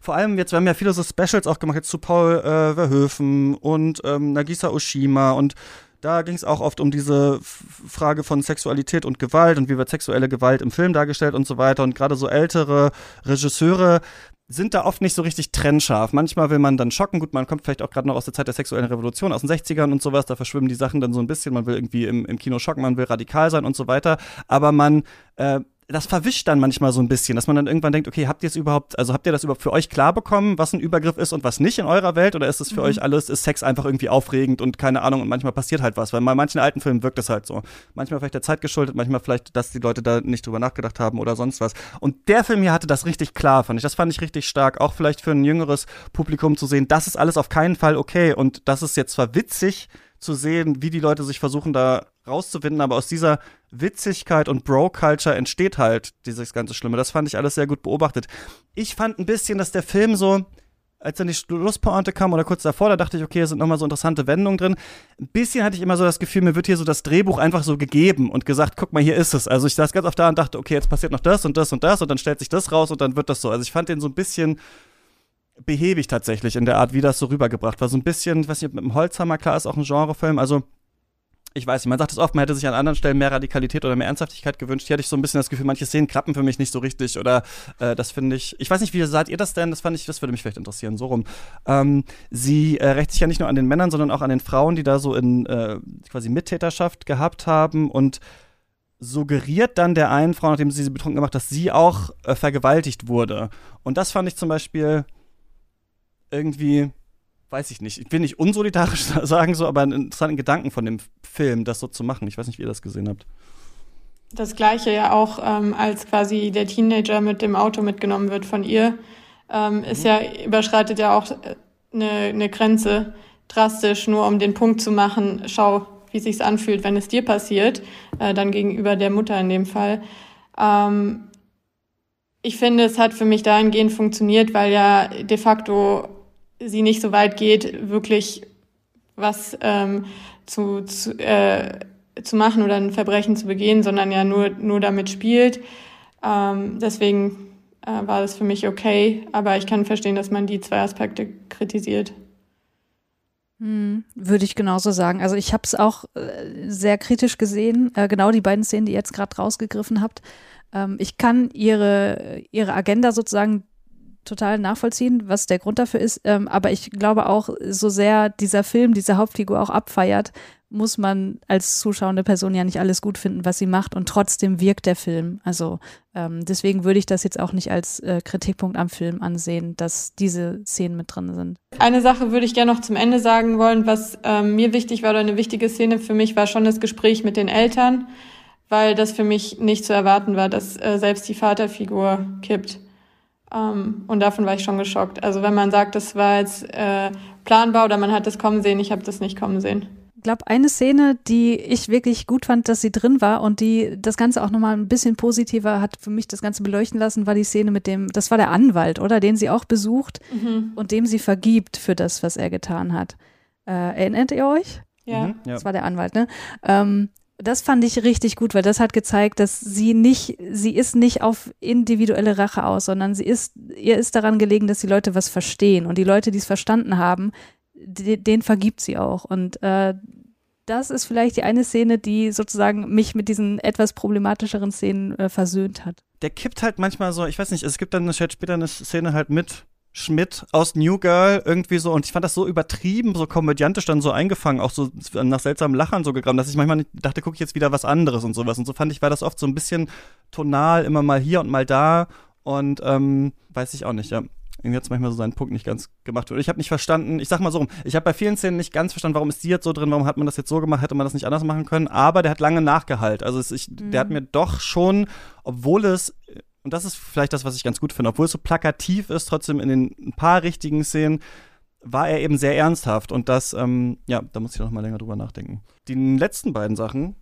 vor allem jetzt, wir haben ja viele so Specials auch gemacht, jetzt zu Paul äh, Verhoeven und ähm, Nagisa Oshima und da ging es auch oft um diese Frage von Sexualität und Gewalt und wie wird sexuelle Gewalt im Film dargestellt und so weiter. Und gerade so ältere Regisseure sind da oft nicht so richtig trennscharf. Manchmal will man dann schocken. Gut, man kommt vielleicht auch gerade noch aus der Zeit der sexuellen Revolution, aus den 60ern und sowas. Da verschwimmen die Sachen dann so ein bisschen. Man will irgendwie im, im Kino schocken, man will radikal sein und so weiter. Aber man äh, das verwischt dann manchmal so ein bisschen, dass man dann irgendwann denkt, okay, habt ihr es überhaupt, also habt ihr das überhaupt für euch klar bekommen, was ein Übergriff ist und was nicht in eurer Welt? Oder ist es für euch alles, ist Sex einfach irgendwie aufregend und keine Ahnung und manchmal passiert halt was? Weil bei manchen alten Filmen wirkt es halt so. Manchmal vielleicht der Zeit geschuldet, manchmal vielleicht, dass die Leute da nicht drüber nachgedacht haben oder sonst was. Und der Film hier hatte das richtig klar, fand ich. Das fand ich richtig stark. Auch vielleicht für ein jüngeres Publikum zu sehen, das ist alles auf keinen Fall okay. Und das ist jetzt zwar witzig, zu sehen, wie die Leute sich versuchen, da rauszufinden, aber aus dieser Witzigkeit und Bro-Culture entsteht halt dieses ganze Schlimme. Das fand ich alles sehr gut beobachtet. Ich fand ein bisschen, dass der Film so als dann die Schlusspointe kam oder kurz davor, da dachte ich, okay, es sind nochmal so interessante Wendungen drin. Ein bisschen hatte ich immer so das Gefühl, mir wird hier so das Drehbuch einfach so gegeben und gesagt, guck mal, hier ist es. Also ich saß ganz oft da und dachte, okay, jetzt passiert noch das und das und das und dann stellt sich das raus und dann wird das so. Also ich fand den so ein bisschen behäbig tatsächlich in der Art, wie das so rübergebracht war. So ein bisschen, ich weiß nicht, mit dem Holzhammer, klar, ist auch ein Genrefilm, also ich weiß nicht, man sagt es oft, man hätte sich an anderen Stellen mehr Radikalität oder mehr Ernsthaftigkeit gewünscht. Hier hatte ich so ein bisschen das Gefühl, manche Szenen klappen für mich nicht so richtig oder äh, das finde ich, ich weiß nicht, wie seid ihr das denn? Das fand ich, das würde mich vielleicht interessieren, so rum. Ähm, sie äh, rächt sich ja nicht nur an den Männern, sondern auch an den Frauen, die da so in äh, quasi Mittäterschaft gehabt haben und suggeriert dann der einen Frau, nachdem sie sie betrunken gemacht, dass sie auch äh, vergewaltigt wurde. Und das fand ich zum Beispiel irgendwie weiß ich nicht, ich will nicht unsolidarisch sagen so, aber einen interessanten Gedanken von dem Film, das so zu machen. Ich weiß nicht, wie ihr das gesehen habt. Das gleiche ja auch, ähm, als quasi der Teenager mit dem Auto mitgenommen wird von ihr, ähm, ist mhm. ja, überschreitet ja auch eine, eine Grenze drastisch, nur um den Punkt zu machen, schau, wie sich's anfühlt, wenn es dir passiert, äh, dann gegenüber der Mutter in dem Fall. Ähm, ich finde, es hat für mich dahingehend funktioniert, weil ja de facto sie nicht so weit geht, wirklich was ähm, zu, zu, äh, zu machen oder ein Verbrechen zu begehen, sondern ja nur, nur damit spielt. Ähm, deswegen äh, war das für mich okay, aber ich kann verstehen, dass man die zwei Aspekte kritisiert. Hm, würde ich genauso sagen. Also ich habe es auch äh, sehr kritisch gesehen, äh, genau die beiden Szenen, die ihr jetzt gerade rausgegriffen habt. Ähm, ich kann ihre, ihre Agenda sozusagen total nachvollziehen, was der Grund dafür ist. Ähm, aber ich glaube auch, so sehr dieser Film diese Hauptfigur auch abfeiert, muss man als zuschauende Person ja nicht alles gut finden, was sie macht und trotzdem wirkt der Film. Also ähm, deswegen würde ich das jetzt auch nicht als äh, Kritikpunkt am Film ansehen, dass diese Szenen mit drin sind. Eine Sache würde ich gerne noch zum Ende sagen wollen, was ähm, mir wichtig war oder eine wichtige Szene für mich war schon das Gespräch mit den Eltern, weil das für mich nicht zu erwarten war, dass äh, selbst die Vaterfigur kippt. Um, ähm, und davon war ich schon geschockt. Also wenn man sagt, das war jetzt äh, planbar oder man hat das kommen sehen, ich habe das nicht kommen sehen. Ich glaube, eine Szene, die ich wirklich gut fand, dass sie drin war und die das Ganze auch nochmal ein bisschen positiver hat für mich das Ganze beleuchten lassen, war die Szene mit dem, das war der Anwalt, oder? Den sie auch besucht mhm. und dem sie vergibt für das, was er getan hat. Äh, erinnert ihr euch? Ja. Mhm, ja. Das war der Anwalt, ne? Ähm, das fand ich richtig gut, weil das hat gezeigt, dass sie nicht, sie ist nicht auf individuelle Rache aus, sondern sie ist, ihr ist daran gelegen, dass die Leute was verstehen und die Leute, die es verstanden haben, den vergibt sie auch und äh, das ist vielleicht die eine Szene, die sozusagen mich mit diesen etwas problematischeren Szenen äh, versöhnt hat. Der kippt halt manchmal so, ich weiß nicht, es gibt dann später eine Szene halt mit Schmidt aus New Girl irgendwie so und ich fand das so übertrieben, so komödiantisch dann so eingefangen, auch so nach seltsamen Lachern so gegraben, dass ich manchmal dachte, gucke ich jetzt wieder was anderes und sowas und so fand ich, war das oft so ein bisschen tonal, immer mal hier und mal da und ähm, weiß ich auch nicht, ja. Irgendwie hat es manchmal so seinen Punkt nicht ganz gemacht. Und ich habe nicht verstanden, ich sag mal so rum, ich habe bei vielen Szenen nicht ganz verstanden, warum ist die jetzt so drin, warum hat man das jetzt so gemacht, hätte man das nicht anders machen können, aber der hat lange nachgehalt. Also es, ich, mhm. der hat mhm. mir doch schon, obwohl es und das ist vielleicht das, was ich ganz gut finde, obwohl es so plakativ ist, trotzdem in den ein paar richtigen Szenen war er eben sehr ernsthaft und das, ähm, ja, da muss ich noch mal länger drüber nachdenken. Die letzten beiden Sachen,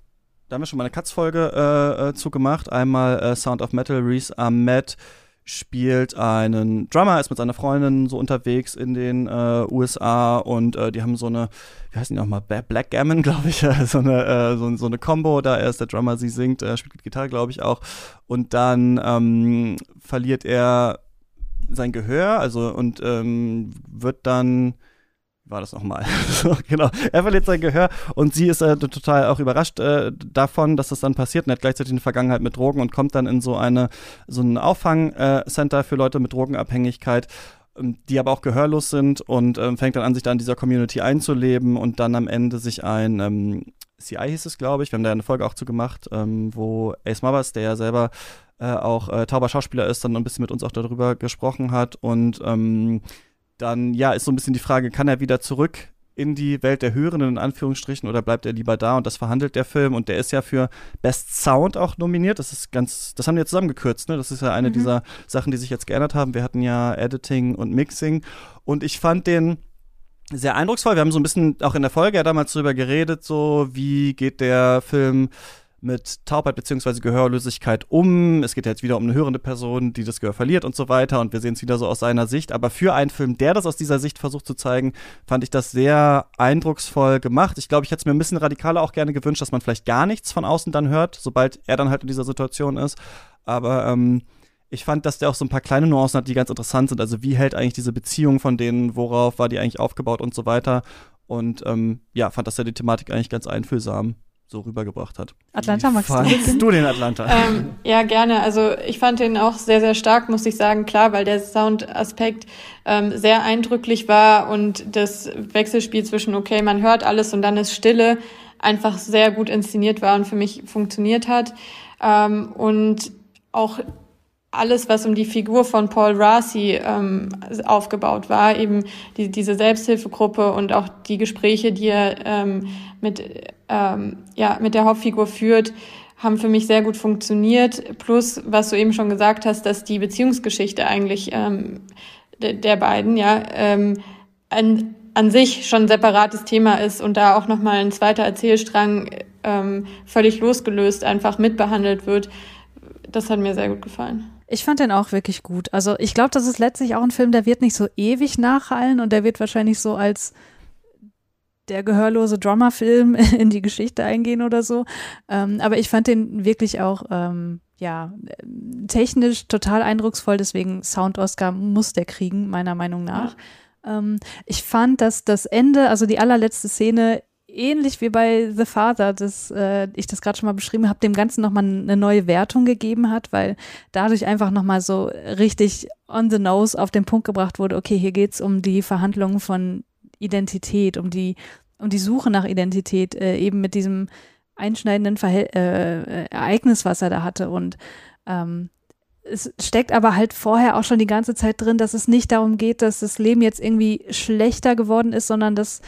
da haben wir schon mal eine Katz-Folge äh, äh, zugemacht. Einmal äh, Sound of Metal, Reese Ahmed spielt einen Drummer, ist mit seiner Freundin so unterwegs in den äh, USA und äh, die haben so eine, wie heißt die nochmal, Blackgammon, glaube ich, so eine, äh, so, so, eine Combo, da er ist der Drummer, sie singt, äh, spielt Gitarre, glaube ich auch. Und dann ähm, verliert er sein Gehör, also und ähm, wird dann war das nochmal? so, genau. Er verliert sein Gehör und sie ist äh, total auch überrascht äh, davon, dass das dann passiert und hat gleichzeitig eine Vergangenheit mit Drogen und kommt dann in so eine so ein Auffangcenter äh, für Leute mit Drogenabhängigkeit ähm, die aber auch gehörlos sind und ähm, fängt dann an, sich da in dieser Community einzuleben und dann am Ende sich ein ähm, CI hieß es, glaube ich, wir haben da eine Folge auch zu gemacht, ähm, wo Ace Mothers, der ja selber äh, auch äh, tauber Schauspieler ist, dann ein bisschen mit uns auch darüber gesprochen hat und ähm, dann ja ist so ein bisschen die Frage, kann er wieder zurück in die Welt der Hörenden in Anführungsstrichen oder bleibt er lieber da und das verhandelt der Film und der ist ja für Best Sound auch nominiert. Das ist ganz, das haben wir zusammengekürzt, ne? Das ist ja eine mhm. dieser Sachen, die sich jetzt geändert haben. Wir hatten ja Editing und Mixing und ich fand den sehr eindrucksvoll. Wir haben so ein bisschen auch in der Folge ja damals drüber geredet, so wie geht der Film mit Taubheit bzw. Gehörlosigkeit um. Es geht jetzt wieder um eine hörende Person, die das Gehör verliert und so weiter. Und wir sehen es wieder so aus seiner Sicht. Aber für einen Film, der das aus dieser Sicht versucht zu zeigen, fand ich das sehr eindrucksvoll gemacht. Ich glaube, ich hätte es mir ein bisschen radikaler auch gerne gewünscht, dass man vielleicht gar nichts von außen dann hört, sobald er dann halt in dieser Situation ist. Aber ähm, ich fand, dass der auch so ein paar kleine Nuancen hat, die ganz interessant sind. Also wie hält eigentlich diese Beziehung von denen, worauf war die eigentlich aufgebaut und so weiter. Und ähm, ja, fand, dass er die Thematik eigentlich ganz einfühlsam so rübergebracht hat. Atlanta, magst du, du den Atlanta? Ähm, ja, gerne. Also ich fand den auch sehr, sehr stark, muss ich sagen. Klar, weil der Soundaspekt ähm, sehr eindrücklich war und das Wechselspiel zwischen, okay, man hört alles und dann ist Stille, einfach sehr gut inszeniert war und für mich funktioniert hat. Ähm, und auch alles, was um die Figur von Paul Rassi ähm, aufgebaut war, eben die, diese Selbsthilfegruppe und auch die Gespräche, die er ähm, mit, ähm, ja, mit der Hauptfigur führt, haben für mich sehr gut funktioniert. Plus, was du eben schon gesagt hast, dass die Beziehungsgeschichte eigentlich ähm, de, der beiden ja ähm, an, an sich schon ein separates Thema ist und da auch nochmal ein zweiter Erzählstrang ähm, völlig losgelöst einfach mitbehandelt wird. Das hat mir sehr gut gefallen. Ich fand den auch wirklich gut. Also ich glaube, das ist letztlich auch ein Film, der wird nicht so ewig nachhallen und der wird wahrscheinlich so als der gehörlose Drummer-Film in die Geschichte eingehen oder so. Ähm, aber ich fand den wirklich auch, ähm, ja, technisch total eindrucksvoll, deswegen Sound-Oscar muss der kriegen, meiner Meinung nach. Ja. Ähm, ich fand, dass das Ende, also die allerletzte Szene ähnlich wie bei The Father, das äh, ich das gerade schon mal beschrieben habe, dem Ganzen nochmal eine neue Wertung gegeben hat, weil dadurch einfach nochmal so richtig on the nose auf den Punkt gebracht wurde, okay, hier geht's um die Verhandlungen von Identität, um die, um die Suche nach Identität, äh, eben mit diesem einschneidenden Verhält äh, Ereignis, was er da hatte. Und ähm, es steckt aber halt vorher auch schon die ganze Zeit drin, dass es nicht darum geht, dass das Leben jetzt irgendwie schlechter geworden ist, sondern dass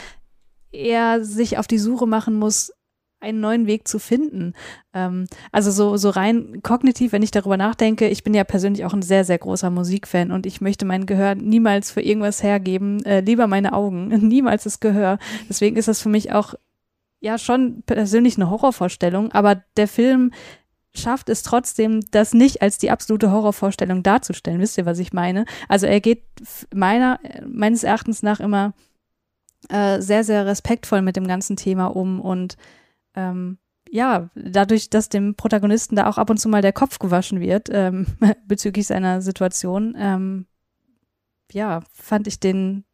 er sich auf die Suche machen muss, einen neuen Weg zu finden. Ähm, also so, so rein kognitiv, wenn ich darüber nachdenke, ich bin ja persönlich auch ein sehr, sehr großer Musikfan und ich möchte mein Gehör niemals für irgendwas hergeben, äh, lieber meine Augen, niemals das Gehör. Deswegen ist das für mich auch ja schon persönlich eine Horrorvorstellung, aber der Film schafft es trotzdem, das nicht als die absolute Horrorvorstellung darzustellen. Wisst ihr, was ich meine? Also er geht meiner, meines Erachtens nach immer äh, sehr, sehr respektvoll mit dem ganzen Thema um und ähm, ja, dadurch, dass dem Protagonisten da auch ab und zu mal der Kopf gewaschen wird ähm, bezüglich seiner Situation, ähm, ja, fand ich den,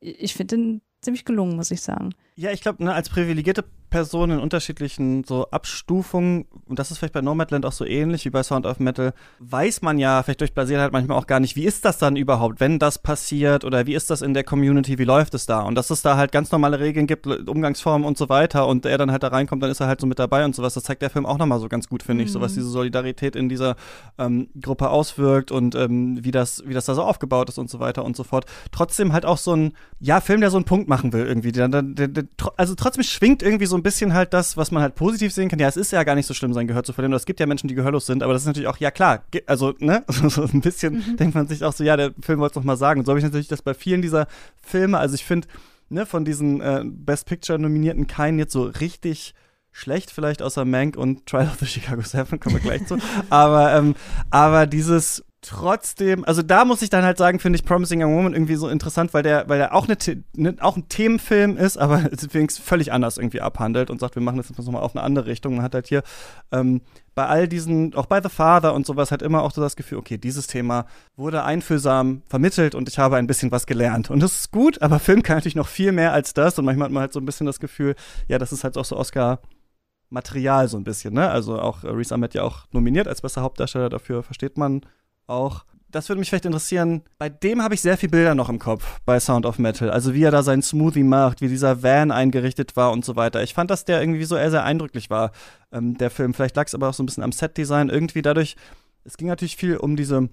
ich finde den ziemlich gelungen, muss ich sagen. Ja, ich glaube, ne, als privilegierte Person in unterschiedlichen so Abstufungen, und das ist vielleicht bei Nomadland auch so ähnlich wie bei Sound of Metal, weiß man ja, vielleicht durch Basiert halt manchmal auch gar nicht, wie ist das dann überhaupt, wenn das passiert oder wie ist das in der Community, wie läuft es da? Und dass es da halt ganz normale Regeln gibt, Umgangsformen und so weiter und er dann halt da reinkommt, dann ist er halt so mit dabei und sowas. Das zeigt der Film auch nochmal so ganz gut, finde mhm. ich, so was diese Solidarität in dieser ähm, Gruppe auswirkt und ähm, wie, das, wie das da so aufgebaut ist und so weiter und so fort. Trotzdem halt auch so ein, ja, Film, der so einen Punkt machen will irgendwie. Der, der, der, also trotzdem schwingt irgendwie so ein bisschen halt das, was man halt positiv sehen kann. Ja, es ist ja gar nicht so schlimm, sein Gehör zu verlieren. Es gibt ja Menschen, die gehörlos sind, aber das ist natürlich auch, ja klar, also, ne, so ein bisschen mhm. denkt man sich auch so, ja, der Film wollte es noch mal sagen. Und so habe ich natürlich das bei vielen dieser Filme, also ich finde, ne, von diesen äh, Best Picture Nominierten keinen jetzt so richtig schlecht, vielleicht außer Mank und Trial of the Chicago Seven, kommen wir gleich zu. aber, ähm, aber dieses trotzdem, also da muss ich dann halt sagen, finde ich Promising Young Woman irgendwie so interessant, weil der, weil der auch, eine, ne, auch ein Themenfilm ist, aber deswegen völlig anders irgendwie abhandelt und sagt, wir machen das jetzt nochmal auf eine andere Richtung. Man hat halt hier ähm, bei all diesen, auch bei The Father und sowas, halt immer auch so das Gefühl, okay, dieses Thema wurde einfühlsam vermittelt und ich habe ein bisschen was gelernt. Und das ist gut, aber Film kann natürlich noch viel mehr als das und manchmal hat man halt so ein bisschen das Gefühl, ja, das ist halt auch so Oscar- Material so ein bisschen, ne? Also auch äh, Reese Ahmed ja auch nominiert als bester Hauptdarsteller dafür, versteht man auch. Das würde mich vielleicht interessieren. Bei dem habe ich sehr viele Bilder noch im Kopf bei Sound of Metal. Also wie er da seinen Smoothie macht, wie dieser Van eingerichtet war und so weiter. Ich fand, dass der irgendwie so sehr, sehr eindrücklich war, ähm, der Film. Vielleicht lag es aber auch so ein bisschen am Setdesign. Irgendwie dadurch, es ging natürlich viel um diese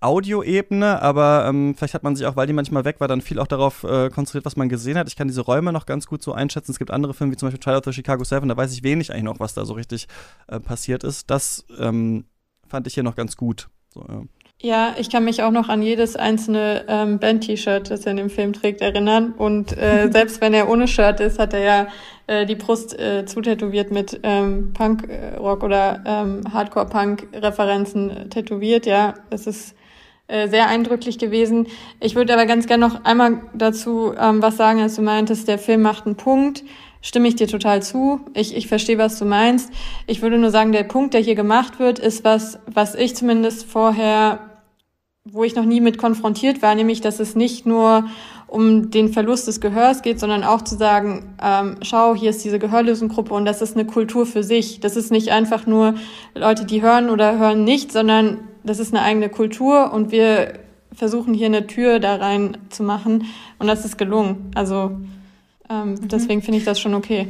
Audioebene, aber ähm, vielleicht hat man sich auch, weil die manchmal weg war, dann viel auch darauf äh, konzentriert, was man gesehen hat. Ich kann diese Räume noch ganz gut so einschätzen. Es gibt andere Filme, wie zum Beispiel Trial of the Chicago Seven, da weiß ich wenig eigentlich noch, was da so richtig äh, passiert ist. Das ähm, fand ich hier noch ganz gut. So, ja. Ja, ich kann mich auch noch an jedes einzelne ähm, Band-T-Shirt, das er in dem Film trägt, erinnern. Und äh, selbst wenn er ohne Shirt ist, hat er ja äh, die Brust äh, zutätowiert mit ähm, Punk-Rock oder ähm, Hardcore-Punk-Referenzen äh, tätowiert. Ja, das ist äh, sehr eindrücklich gewesen. Ich würde aber ganz gerne noch einmal dazu ähm, was sagen, als du meintest, der Film macht einen Punkt stimme ich dir total zu. Ich, ich verstehe, was du meinst. Ich würde nur sagen, der Punkt, der hier gemacht wird, ist was, was ich zumindest vorher, wo ich noch nie mit konfrontiert war, nämlich, dass es nicht nur um den Verlust des Gehörs geht, sondern auch zu sagen, ähm, schau, hier ist diese Gehörlosengruppe und das ist eine Kultur für sich. Das ist nicht einfach nur Leute, die hören oder hören nicht, sondern das ist eine eigene Kultur und wir versuchen hier eine Tür da rein zu machen und das ist gelungen. Also ähm, mhm. Deswegen finde ich das schon okay.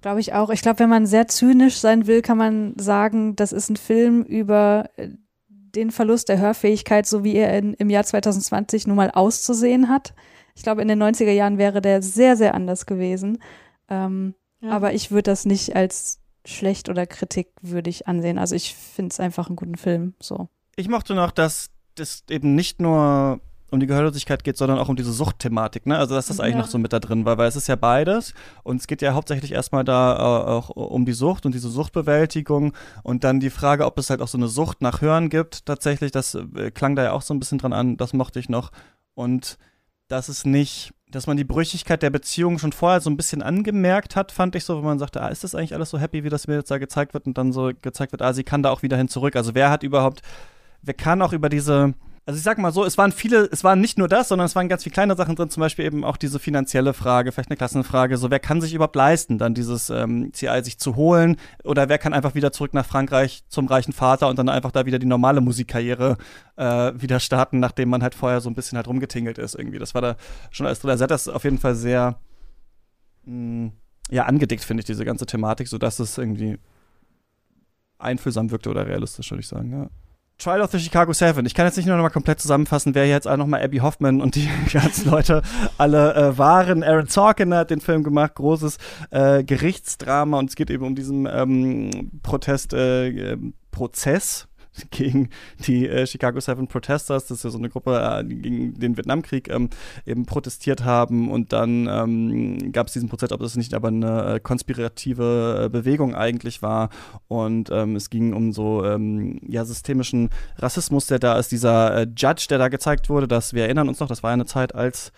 Glaube ich auch. Ich glaube, wenn man sehr zynisch sein will, kann man sagen, das ist ein Film über äh, den Verlust der Hörfähigkeit, so wie er in, im Jahr 2020 nun mal auszusehen hat. Ich glaube, in den 90er Jahren wäre der sehr, sehr anders gewesen. Ähm, ja. Aber ich würde das nicht als schlecht oder kritikwürdig ansehen. Also ich finde es einfach einen guten Film. So. Ich mochte noch, dass das eben nicht nur um die Gehörlosigkeit geht, sondern auch um diese Suchtthematik, ne? Also dass das eigentlich ja. noch so mit da drin war, weil es ist ja beides und es geht ja hauptsächlich erstmal da äh, auch um die Sucht und diese Suchtbewältigung und dann die Frage, ob es halt auch so eine Sucht nach Hören gibt. Tatsächlich, das äh, klang da ja auch so ein bisschen dran an, das mochte ich noch und dass es nicht, dass man die Brüchigkeit der Beziehung schon vorher so ein bisschen angemerkt hat, fand ich so, wo man sagte, ah, ist das eigentlich alles so happy, wie das mir jetzt da gezeigt wird und dann so gezeigt wird, ah, sie kann da auch wieder hin zurück. Also wer hat überhaupt, wer kann auch über diese also ich sag mal so, es waren viele, es waren nicht nur das, sondern es waren ganz viele kleine Sachen drin, zum Beispiel eben auch diese finanzielle Frage, vielleicht eine Klassenfrage, so wer kann sich überhaupt leisten, dann dieses ähm, CI sich zu holen oder wer kann einfach wieder zurück nach Frankreich zum reichen Vater und dann einfach da wieder die normale Musikkarriere äh, wieder starten, nachdem man halt vorher so ein bisschen halt rumgetingelt ist irgendwie. Das war da schon alles drin. Also hat das auf jeden Fall sehr mh, mm, ja, angedickt, finde ich, diese ganze Thematik, sodass es irgendwie einfühlsam wirkte oder realistisch, würde ich sagen, ja. Trial of the Chicago Seven. Ich kann jetzt nicht nur noch mal komplett zusammenfassen, wer jetzt auch noch mal Abby Hoffman und die ganzen Leute alle äh, waren. Aaron Sorkin hat den Film gemacht, großes äh, Gerichtsdrama und es geht eben um diesen ähm, Protest, äh, ähm, Prozess gegen die äh, Chicago Seven Protesters, das ist ja so eine Gruppe, äh, die gegen den Vietnamkrieg ähm, eben protestiert haben. Und dann ähm, gab es diesen Prozess, ob das nicht aber eine äh, konspirative äh, Bewegung eigentlich war. Und ähm, es ging um so ähm, ja systemischen Rassismus, der da ist, dieser äh, Judge, der da gezeigt wurde, dass wir erinnern uns noch, das war eine Zeit, als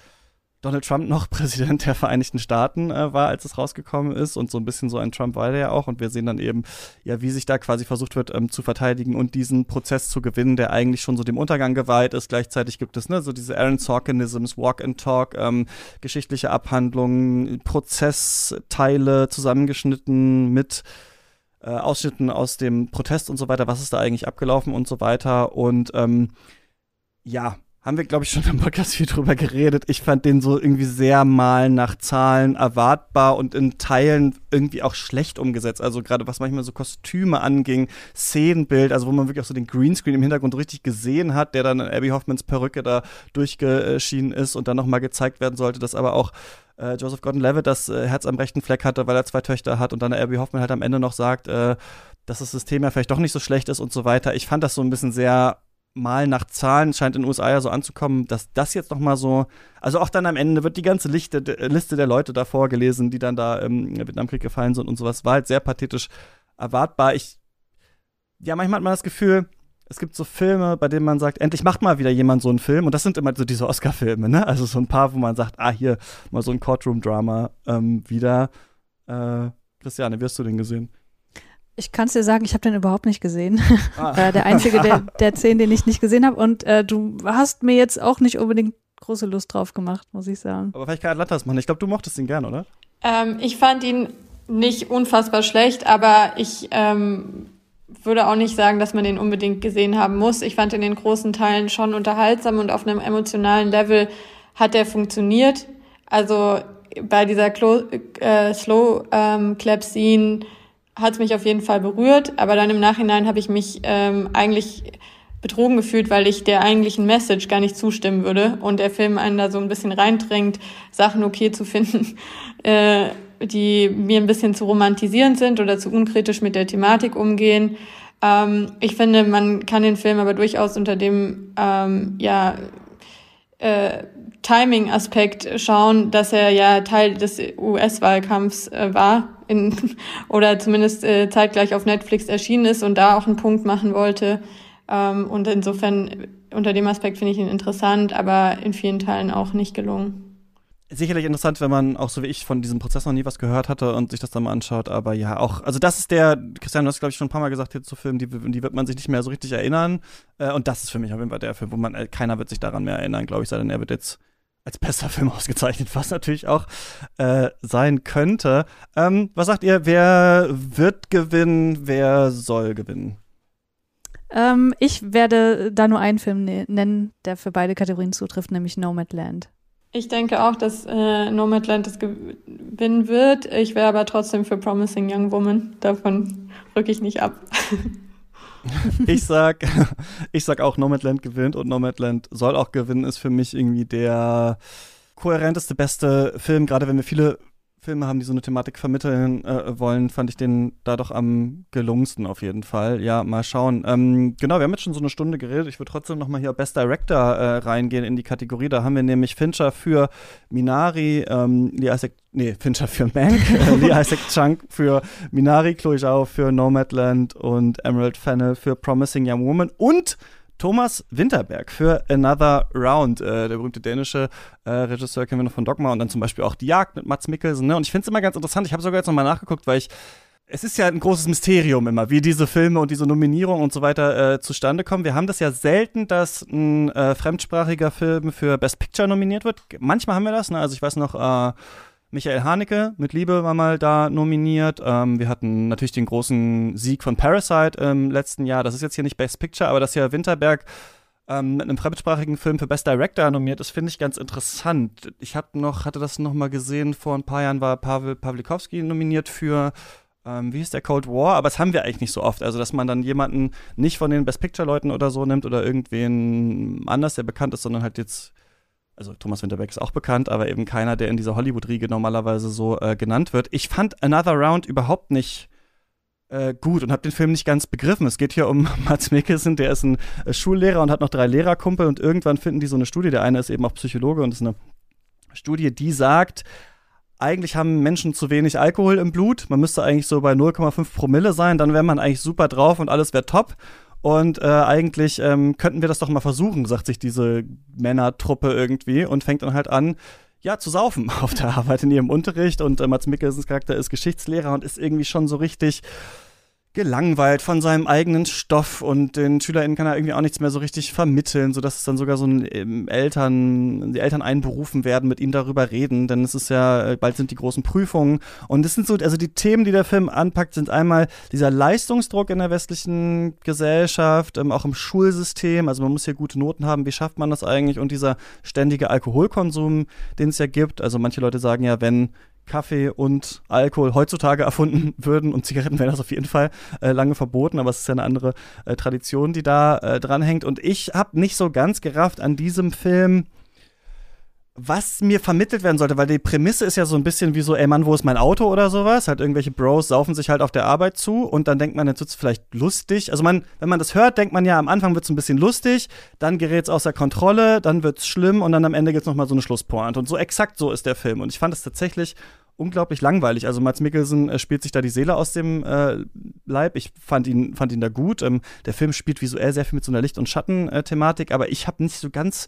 Donald Trump noch Präsident der Vereinigten Staaten äh, war, als es rausgekommen ist. Und so ein bisschen so ein Trump war der ja auch. Und wir sehen dann eben, ja, wie sich da quasi versucht wird ähm, zu verteidigen und diesen Prozess zu gewinnen, der eigentlich schon so dem Untergang geweiht ist. Gleichzeitig gibt es ne, so diese Aaron Sorkinisms, Walk and Talk, ähm, geschichtliche Abhandlungen, Prozessteile zusammengeschnitten mit äh, Ausschnitten aus dem Protest und so weiter. Was ist da eigentlich abgelaufen und so weiter. Und ähm, ja, haben wir, glaube ich, schon im Podcast viel drüber geredet. Ich fand den so irgendwie sehr mal nach Zahlen erwartbar und in Teilen irgendwie auch schlecht umgesetzt. Also gerade was manchmal so Kostüme anging, Szenenbild, also wo man wirklich auch so den Greenscreen im Hintergrund richtig gesehen hat, der dann in Abby Hoffmans Perücke da durchgeschienen ist und dann nochmal gezeigt werden sollte, dass aber auch äh, Joseph Gordon-Levitt das äh, Herz am rechten Fleck hatte, weil er zwei Töchter hat und dann Abby Hoffman halt am Ende noch sagt, äh, dass das System ja vielleicht doch nicht so schlecht ist und so weiter. Ich fand das so ein bisschen sehr mal nach Zahlen scheint in den USA ja so anzukommen, dass das jetzt noch mal so, also auch dann am Ende wird die ganze Liste, Liste der Leute da vorgelesen, die dann da im Vietnamkrieg gefallen sind und sowas, war halt sehr pathetisch erwartbar. Ich, ja, manchmal hat man das Gefühl, es gibt so Filme, bei denen man sagt, endlich macht mal wieder jemand so einen Film und das sind immer so diese Oscar-Filme, ne? Also so ein paar, wo man sagt, ah, hier mal so ein Courtroom-Drama ähm, wieder. Äh, Christiane, wie hast du den gesehen? Ich kann es dir sagen, ich habe den überhaupt nicht gesehen. Ah. äh, der einzige der, der zehn, den ich nicht gesehen habe. Und äh, du hast mir jetzt auch nicht unbedingt große Lust drauf gemacht, muss ich sagen. Aber vielleicht kann Atlantas machen. Ich glaube, du mochtest ihn gern, oder? Ähm, ich fand ihn nicht unfassbar schlecht, aber ich ähm, würde auch nicht sagen, dass man den unbedingt gesehen haben muss. Ich fand in den großen Teilen schon unterhaltsam und auf einem emotionalen Level hat er funktioniert. Also bei dieser Clo äh, Slow ähm, Clap Scene hat es mich auf jeden Fall berührt, aber dann im Nachhinein habe ich mich ähm, eigentlich betrogen gefühlt, weil ich der eigentlichen Message gar nicht zustimmen würde und der Film einen da so ein bisschen reindrängt, Sachen okay zu finden, äh, die mir ein bisschen zu romantisierend sind oder zu unkritisch mit der Thematik umgehen. Ähm, ich finde, man kann den Film aber durchaus unter dem ähm, ja, äh, Timing-Aspekt schauen, dass er ja Teil des US-Wahlkampfs äh, war in, oder zumindest äh, zeitgleich auf Netflix erschienen ist und da auch einen Punkt machen wollte. Ähm, und insofern unter dem Aspekt finde ich ihn interessant, aber in vielen Teilen auch nicht gelungen sicherlich interessant, wenn man auch so wie ich von diesem Prozess noch nie was gehört hatte und sich das dann mal anschaut. Aber ja, auch, also das ist der, Christian, du hast glaube ich schon ein paar Mal gesagt hier zu Filmen, die, die wird man sich nicht mehr so richtig erinnern. Äh, und das ist für mich auf jeden Fall der Film, wo man, äh, keiner wird sich daran mehr erinnern, glaube ich, sei denn er wird jetzt als bester Film ausgezeichnet, was natürlich auch äh, sein könnte. Ähm, was sagt ihr, wer wird gewinnen, wer soll gewinnen? Ähm, ich werde da nur einen Film ne nennen, der für beide Kategorien zutrifft, nämlich Nomadland. Ich denke auch, dass äh, Nomadland das gewinnen wird. Ich wäre aber trotzdem für Promising Young Woman. Davon rücke ich nicht ab. ich sag, ich sag auch, Nomadland gewinnt und Nomadland soll auch gewinnen, ist für mich irgendwie der kohärenteste, beste Film, gerade wenn wir viele Filme haben, die so eine Thematik vermitteln äh, wollen, fand ich den da doch am gelungensten auf jeden Fall. Ja, mal schauen. Ähm, genau, wir haben jetzt schon so eine Stunde geredet. Ich würde trotzdem noch mal hier Best Director äh, reingehen in die Kategorie. Da haben wir nämlich Fincher für Minari, ähm, Lee Isaac, nee, Fincher für Mank, äh, Lee Isaac Chunk für Minari, Chloe Zhao für Nomadland und Emerald Fennel für Promising Young Woman und Thomas Winterberg für Another Round, äh, der berühmte dänische äh, Regisseur kennen wir noch von Dogma und dann zum Beispiel auch Die Jagd mit Mats Mikkelsen. Ne? Und ich finde es immer ganz interessant. Ich habe sogar jetzt nochmal nachgeguckt, weil ich es ist ja ein großes Mysterium immer, wie diese Filme und diese Nominierungen und so weiter äh, zustande kommen. Wir haben das ja selten, dass ein äh, fremdsprachiger Film für Best Picture nominiert wird. Manchmal haben wir das, ne? Also ich weiß noch, äh, Michael Haneke mit Liebe war mal da nominiert. Ähm, wir hatten natürlich den großen Sieg von Parasite im letzten Jahr. Das ist jetzt hier nicht Best Picture, aber dass hier Winterberg ähm, mit einem fremdsprachigen Film für Best Director nominiert ist, finde ich ganz interessant. Ich hab noch, hatte das noch mal gesehen, vor ein paar Jahren war Pavel Pawlikowski nominiert für ähm, wie hieß der Cold War, aber das haben wir eigentlich nicht so oft. Also, dass man dann jemanden nicht von den Best Picture-Leuten oder so nimmt oder irgendwen anders, der bekannt ist, sondern halt jetzt also Thomas Winterberg ist auch bekannt, aber eben keiner, der in dieser Hollywood-Riege normalerweise so äh, genannt wird. Ich fand Another Round überhaupt nicht äh, gut und habe den Film nicht ganz begriffen. Es geht hier um Mats Mikkelsen, der ist ein äh, Schullehrer und hat noch drei Lehrerkumpel und irgendwann finden die so eine Studie. Der eine ist eben auch Psychologe und ist eine Studie, die sagt, eigentlich haben Menschen zu wenig Alkohol im Blut. Man müsste eigentlich so bei 0,5 Promille sein, dann wäre man eigentlich super drauf und alles wäre top. Und äh, eigentlich ähm, könnten wir das doch mal versuchen, sagt sich diese Männertruppe irgendwie und fängt dann halt an, ja, zu saufen auf der Arbeit in ihrem Unterricht. Und äh, Mats Mikkelsens Charakter ist Geschichtslehrer und ist irgendwie schon so richtig gelangweilt von seinem eigenen Stoff und den SchülerInnen kann er irgendwie auch nichts mehr so richtig vermitteln, sodass es dann sogar so ein ähm, Eltern, die Eltern einberufen werden, mit ihm darüber reden, denn es ist ja, äh, bald sind die großen Prüfungen. Und es sind so, also die Themen, die der Film anpackt, sind einmal dieser Leistungsdruck in der westlichen Gesellschaft, ähm, auch im Schulsystem, also man muss hier gute Noten haben, wie schafft man das eigentlich? Und dieser ständige Alkoholkonsum, den es ja gibt, also manche Leute sagen ja, wenn Kaffee und Alkohol heutzutage erfunden würden und Zigaretten wären das auf jeden Fall äh, lange verboten, aber es ist ja eine andere äh, Tradition, die da äh, dranhängt. Und ich habe nicht so ganz gerafft an diesem Film, was mir vermittelt werden sollte, weil die Prämisse ist ja so ein bisschen wie so, ey Mann, wo ist mein Auto oder sowas? Halt irgendwelche Bros saufen sich halt auf der Arbeit zu und dann denkt man, jetzt wird's vielleicht lustig. Also man, wenn man das hört, denkt man ja, am Anfang wird's ein bisschen lustig, dann gerät's außer Kontrolle, dann wird's schlimm und dann am Ende gibt's noch mal so eine Schlusspointe. Und so exakt so ist der Film. Und ich fand es tatsächlich unglaublich langweilig. Also Mats Mikkelsen äh, spielt sich da die Seele aus dem äh, Leib. Ich fand ihn, fand ihn da gut. Ähm, der Film spielt visuell sehr viel mit so einer Licht- und Schatten-Thematik, aber ich habe nicht so ganz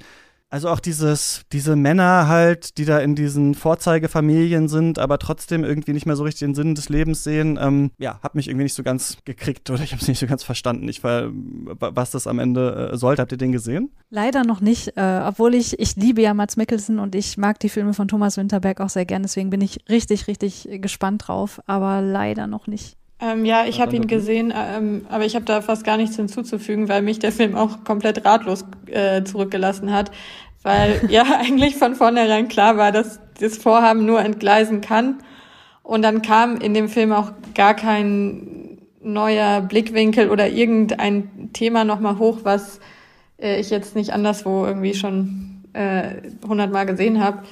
also auch dieses, diese Männer halt, die da in diesen Vorzeigefamilien sind, aber trotzdem irgendwie nicht mehr so richtig den Sinn des Lebens sehen, ähm, ja, hat mich irgendwie nicht so ganz gekriegt oder ich habe es nicht so ganz verstanden. Ich war, was das am Ende äh, sollte. Habt ihr den gesehen? Leider noch nicht, äh, obwohl ich, ich liebe ja Mats Mikkelsen und ich mag die Filme von Thomas Winterberg auch sehr gern, deswegen bin ich richtig, richtig gespannt drauf, aber leider noch nicht. Ähm, ja, ich habe ihn gesehen, ähm, aber ich habe da fast gar nichts hinzuzufügen, weil mich der Film auch komplett ratlos äh, zurückgelassen hat, weil ja eigentlich von vornherein klar war, dass das Vorhaben nur entgleisen kann. Und dann kam in dem Film auch gar kein neuer Blickwinkel oder irgendein Thema nochmal hoch, was äh, ich jetzt nicht anderswo irgendwie schon äh, hundertmal gesehen habe.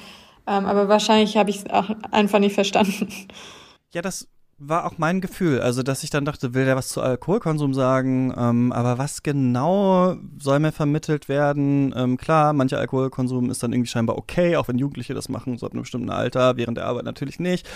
Ähm, aber wahrscheinlich habe ich es auch einfach nicht verstanden. Ja, das war auch mein Gefühl. Also, dass ich dann dachte, will der was zu Alkoholkonsum sagen? Ähm, aber was genau soll mir vermittelt werden? Ähm, klar, mancher Alkoholkonsum ist dann irgendwie scheinbar okay, auch wenn Jugendliche das machen, so ab einem bestimmten Alter, während der Arbeit natürlich nicht.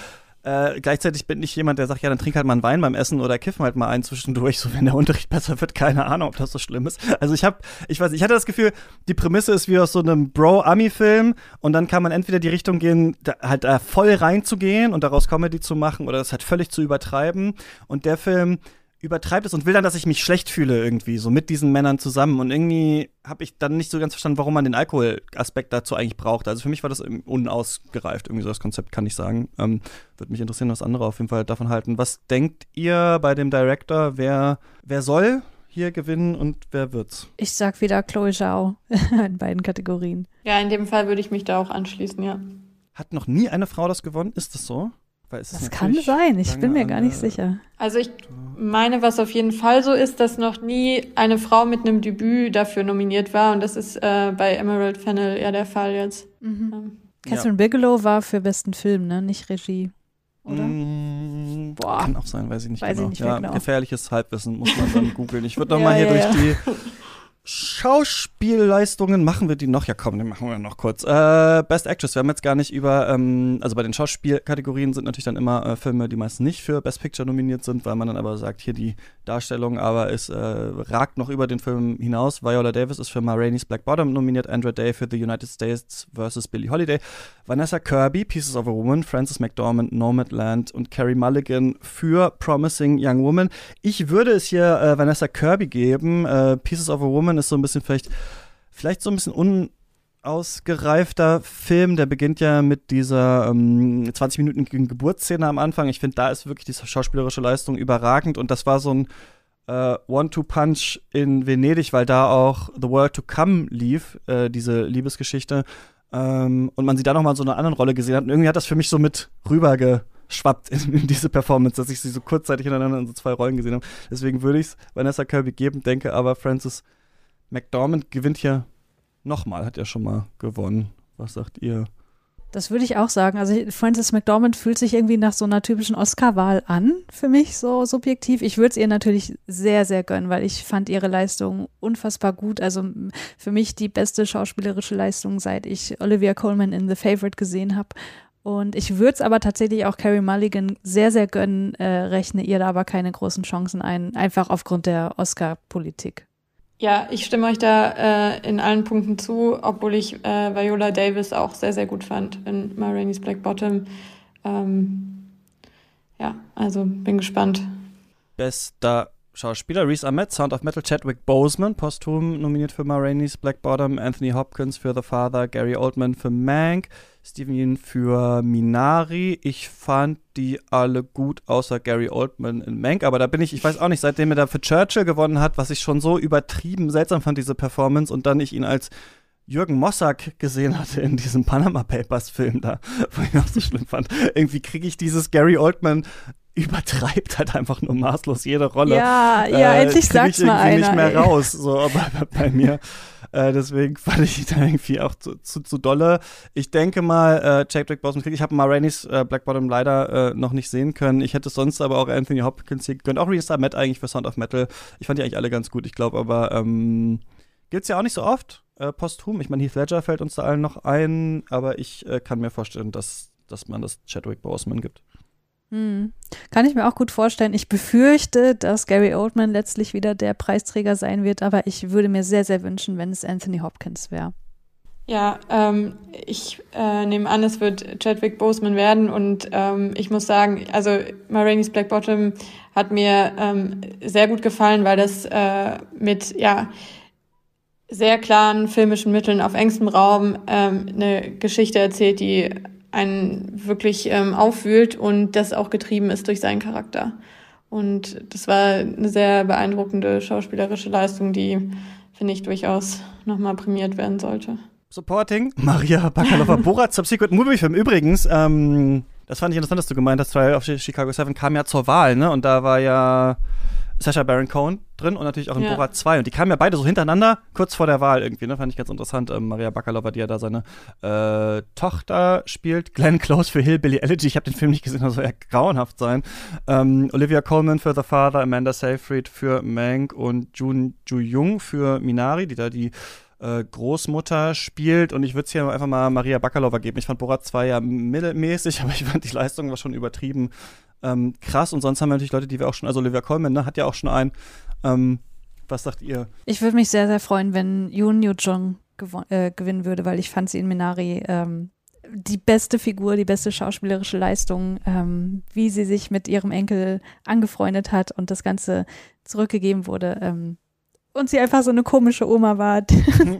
Äh, gleichzeitig bin ich jemand, der sagt, ja, dann trink halt mal einen Wein beim Essen oder kiffen halt mal einen zwischendurch, so wenn der Unterricht besser wird, keine Ahnung, ob das so schlimm ist. Also ich habe, ich weiß, ich hatte das Gefühl, die Prämisse ist wie aus so einem Bro-Ami-Film und dann kann man entweder die Richtung gehen, da, halt da voll reinzugehen und daraus Comedy zu machen oder das halt völlig zu übertreiben. Und der Film übertreibt es und will dann, dass ich mich schlecht fühle irgendwie, so mit diesen Männern zusammen. Und irgendwie habe ich dann nicht so ganz verstanden, warum man den Alkoholaspekt dazu eigentlich braucht. Also für mich war das unausgereift, irgendwie so das Konzept, kann ich sagen. Ähm, Würde mich interessieren, was andere auf jeden Fall davon halten. Was denkt ihr bei dem Director, wer, wer soll hier gewinnen und wer wird's? Ich sag wieder Chloe Zhao in beiden Kategorien. Ja, in dem Fall würde ich mich da auch anschließen, ja. Hat noch nie eine Frau das gewonnen? Ist das so? Das kann sein, ich bin mir gar nicht sicher. Also ich meine, was auf jeden Fall so ist, dass noch nie eine Frau mit einem Debüt dafür nominiert war und das ist äh, bei Emerald Fennel ja der Fall jetzt. Mhm. Ähm. Catherine ja. Bigelow war für besten Film, ne? Nicht Regie. Oder? Mm, Boah. Kann auch sein, weiß ich nicht weiß genau. Ich nicht ja, genau. Gefährliches Halbwissen muss man dann googeln. Ich würde nochmal ja, hier ja, durch die Schauspielleistungen machen wir die noch? Ja, komm, die machen wir noch kurz. Äh, Best Actress, wir haben jetzt gar nicht über, ähm, also bei den Schauspielkategorien sind natürlich dann immer äh, Filme, die meist nicht für Best Picture nominiert sind, weil man dann aber sagt, hier die Darstellung, aber es äh, ragt noch über den Film hinaus. Viola Davis ist für Ma Rainey's Black Bottom nominiert, Andrew Day für The United States vs. Billie Holiday, Vanessa Kirby, Pieces of a Woman, Frances McDormand, Nomadland und Carrie Mulligan für Promising Young Woman. Ich würde es hier äh, Vanessa Kirby geben. Äh, Pieces of a Woman ist so ein bisschen vielleicht, vielleicht so ein bisschen un ausgereifter Film. Der beginnt ja mit dieser ähm, 20-minütigen Geburtsszene am Anfang. Ich finde, da ist wirklich die schauspielerische Leistung überragend und das war so ein äh, One-Two-Punch in Venedig, weil da auch The World to Come lief, äh, diese Liebesgeschichte. Ähm, und man sie da nochmal in so einer anderen Rolle gesehen hat. Und irgendwie hat das für mich so mit rübergeschwappt in, in, diese Performance, dass ich sie so kurzzeitig hintereinander in so zwei Rollen gesehen habe. Deswegen würde ich es Vanessa Kirby geben, denke aber, Francis McDormand gewinnt hier nochmal, hat er schon mal gewonnen. Was sagt ihr? Das würde ich auch sagen. Also Frances McDormand fühlt sich irgendwie nach so einer typischen Oscar-Wahl an, für mich so subjektiv. Ich würde es ihr natürlich sehr, sehr gönnen, weil ich fand ihre Leistung unfassbar gut. Also für mich die beste schauspielerische Leistung, seit ich Olivia Colman in The Favorite gesehen habe. Und ich würde es aber tatsächlich auch Carrie Mulligan sehr, sehr gönnen, äh, rechne ihr da aber keine großen Chancen ein, einfach aufgrund der Oscar-Politik. Ja, ich stimme euch da äh, in allen Punkten zu, obwohl ich äh, Viola Davis auch sehr, sehr gut fand in Ma Rainey's Black Bottom. Ähm, ja, also bin gespannt. Bester Schauspieler Reese Ahmed, Sound of Metal, Chadwick Boseman, posthum nominiert für Ma Rainey's Black Bottom, Anthony Hopkins für The Father, Gary Oldman für Mank, Steven Yeun für Minari. Ich fand die alle gut, außer Gary Oldman in Mank. Aber da bin ich, ich weiß auch nicht, seitdem er da für Churchill gewonnen hat, was ich schon so übertrieben seltsam fand, diese Performance, und dann ich ihn als Jürgen Mossack gesehen hatte in diesem Panama Papers Film da, wo ich auch so schlimm fand. Irgendwie kriege ich dieses Gary Oldman übertreibt halt einfach nur maßlos jede Rolle. Ja, ja, äh, endlich sag's mal einer. nicht mehr ey. raus, so aber bei mir. Äh, deswegen fand ich da irgendwie auch zu, zu, zu dolle. Ich denke mal, äh, Chadwick Boseman kriegt. Ich habe Ma Rainey's äh, Black Bottom leider äh, noch nicht sehen können. Ich hätte sonst aber auch Anthony Hopkins hier gegönnt. Auch Reese Matt eigentlich für Sound of Metal. Ich fand die eigentlich alle ganz gut. Ich glaube aber, ähm, gibt's ja auch nicht so oft äh, posthum. Ich meine, Heath Ledger fällt uns da allen noch ein, aber ich äh, kann mir vorstellen, dass, dass man das Chadwick Boseman gibt. Hm. Kann ich mir auch gut vorstellen. Ich befürchte, dass Gary Oldman letztlich wieder der Preisträger sein wird, aber ich würde mir sehr, sehr wünschen, wenn es Anthony Hopkins wäre. Ja, ähm, ich äh, nehme an, es wird Chadwick Boseman werden und ähm, ich muss sagen, also Maraine's Black Bottom hat mir ähm, sehr gut gefallen, weil das äh, mit ja sehr klaren filmischen Mitteln auf engstem Raum ähm, eine Geschichte erzählt, die einen wirklich ähm, aufwühlt und das auch getrieben ist durch seinen Charakter. Und das war eine sehr beeindruckende schauspielerische Leistung, die, finde ich, durchaus nochmal prämiert werden sollte. Supporting Maria Bakalova Borat Subsequent Movie Film. Übrigens, ähm, das fand ich interessant, dass du gemeint hast, Trial of Chicago 7 kam ja zur Wahl, ne? Und da war ja Sacha Baron Cohen drin und natürlich auch in Ja. Borat 2. Und die kamen ja beide so hintereinander, kurz vor der Wahl irgendwie, ne? Fand ich ganz interessant. Ähm, Maria Bakalova, die ja da seine äh, Tochter spielt. Glenn Close für Hillbilly Elegy. Ich habe den Film nicht gesehen, das soll ja grauenhaft sein. Ähm, Olivia Colman für The Father, Amanda Seyfried für Mank und Jun Ju Jung für Minari, die da die äh, Großmutter spielt und ich würde es hier einfach mal Maria Bakalova geben. Ich fand Borat 2 ja mittelmäßig, aber ich fand die Leistung war schon übertrieben ähm, krass und sonst haben wir natürlich Leute, die wir auch schon, also Olivia Colman, ne, hat ja auch schon einen. Ähm, was sagt ihr? Ich würde mich sehr, sehr freuen, wenn Yoon Yoo Jung äh, gewinnen würde, weil ich fand sie in Minari ähm, die beste Figur, die beste schauspielerische Leistung, ähm, wie sie sich mit ihrem Enkel angefreundet hat und das Ganze zurückgegeben wurde. Ähm, und sie einfach so eine komische Oma war.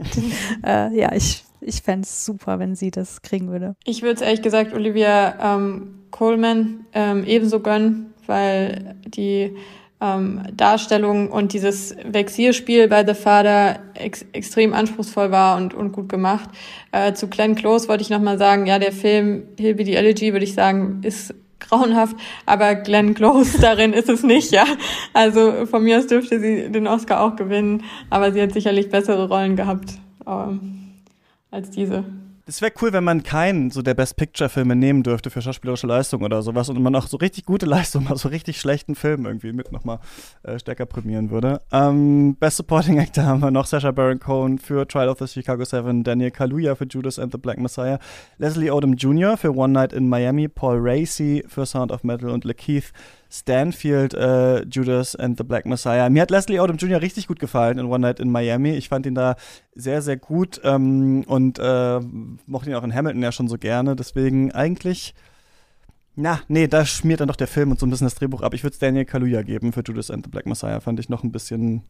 äh, ja, ich, ich fände es super, wenn sie das kriegen würde. Ich würde es ehrlich gesagt Olivia ähm, Coleman ähm, ebenso gönnen, weil die ähm, Darstellung und dieses Vexierspiel bei The Father ex extrem anspruchsvoll war und, und gut gemacht. Äh, zu Glenn Close wollte ich nochmal sagen, ja, der Film Hillbilly Elegy, würde ich sagen, ist grauenhaft, aber Glenn Close darin ist es nicht, ja. Also von mir aus dürfte sie den Oscar auch gewinnen, aber sie hat sicherlich bessere Rollen gehabt ähm, als diese. Es wäre cool, wenn man keinen so der Best Picture-Filme nehmen dürfte für schauspielerische Leistung oder sowas und man auch so richtig gute Leistungen aus so richtig schlechten Filmen irgendwie mit nochmal äh, stärker prämieren würde. Ähm, Best Supporting Actor haben wir noch Sacha Baron Cohen für Trial of the Chicago Seven, Daniel Kaluuya für Judas and the Black Messiah, Leslie Odom Jr. für One Night in Miami, Paul Racy für Sound of Metal und Lakeith Stanfield, äh, Judas and the Black Messiah. Mir hat Leslie Odom Jr. richtig gut gefallen in One Night in Miami. Ich fand ihn da sehr, sehr gut ähm, und äh, mochte ihn auch in Hamilton ja schon so gerne. Deswegen eigentlich, na, nee, da schmiert dann doch der Film und so ein bisschen das Drehbuch ab. Ich würde es Daniel Kaluuya geben für Judas and the Black Messiah. Fand ich noch ein bisschen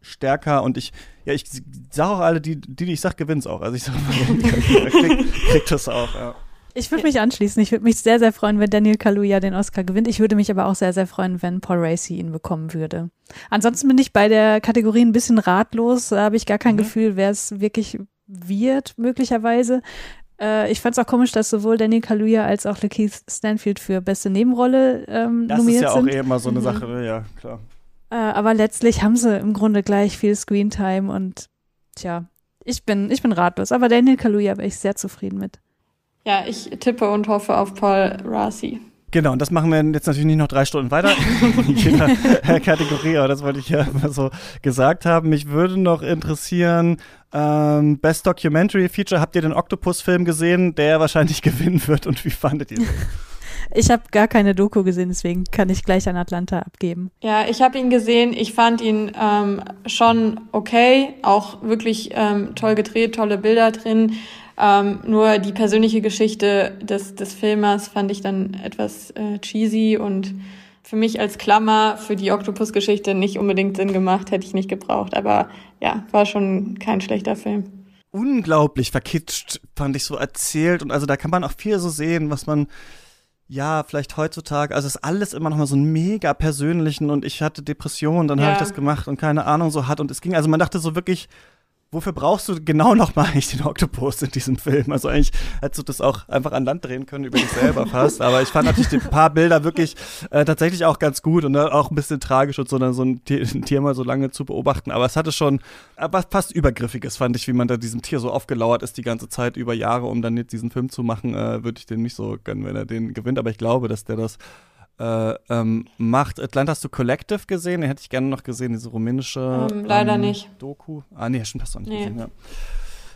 stärker und ich, ja, ich sage auch alle, die, die, die ich sag, gewinnt's auch. Also ich Kaluuya kriegt, kriegt das auch, ja. Ich würde mich anschließen. Ich würde mich sehr, sehr freuen, wenn Daniel Kaluuya den Oscar gewinnt. Ich würde mich aber auch sehr, sehr freuen, wenn Paul Racy ihn bekommen würde. Ansonsten bin ich bei der Kategorie ein bisschen ratlos. Da habe ich gar kein Mhm. Gefühl, wer es wirklich wird, möglicherweise. Äh, ich fand es auch komisch, dass sowohl Daniel Kaluuya als auch Lakeith Stanfield für beste Nebenrolle ähm, Das ist nominiert ja auch sind. eh immer so eine Mhm. Sache, ja, klar. Äh, aber letztlich haben sie im Grunde gleich viel Screentime und tja, ich bin, ich bin ratlos. Aber Daniel Kaluuya wäre ich sehr zufrieden mit. Ja, ich tippe und hoffe auf Paul Raci. Genau, und das machen wir jetzt natürlich nicht noch drei Stunden weiter in jeder Kategorie, aber das wollte ich ja mal so gesagt haben. Mich würde noch interessieren, ähm, Best Documentary Feature, habt ihr den Octopus-Film gesehen, der wahrscheinlich gewinnen wird und wie fandet ihr den? Ich habe gar keine Doku gesehen, deswegen kann ich gleich an Atlanta abgeben. Ja, ich habe ihn gesehen. Ich fand ihn ähm, schon okay, auch wirklich ähm, toll gedreht, tolle Bilder drin. Ähm, nur die persönliche Geschichte des, des Filmers fand ich dann etwas äh, cheesy und für mich als Klammer für die Octopus-Geschichte nicht unbedingt Sinn gemacht, hätte ich nicht gebraucht. Aber ja, war schon kein schlechter Film. Unglaublich verkitscht, fand ich so erzählt und also da kann man auch viel so sehen, was man ja, vielleicht heutzutage, also es ist alles immer noch mal so ein mega persönlichen und ich hatte Depressionen, dann habe Ja. ich das gemacht und keine Ahnung so hat und es ging, also man dachte so wirklich, wofür brauchst du genau noch mal eigentlich den Oktopus in diesem Film? Also eigentlich hättest du das auch einfach an Land drehen können über dich selber fast, aber ich fand natürlich die paar Bilder wirklich äh, tatsächlich auch ganz gut und äh, auch ein bisschen tragisch und so, dann so ein Tier, ein Tier mal so lange zu beobachten, aber es hatte schon was fast übergriffiges, fand ich, wie man da diesem Tier so aufgelauert ist die ganze Zeit über Jahre, um dann jetzt diesen Film zu machen, äh, würde ich den nicht so gönnen, wenn er den gewinnt, aber ich glaube, dass der das äh, ähm, macht. Atlanta hast du Collective gesehen? Den hätte ich gerne noch gesehen, diese rumänische Ähm, leider nicht. Doku. Ah, nee, stimmt, hast du auch nicht Nee. gesehen, ja.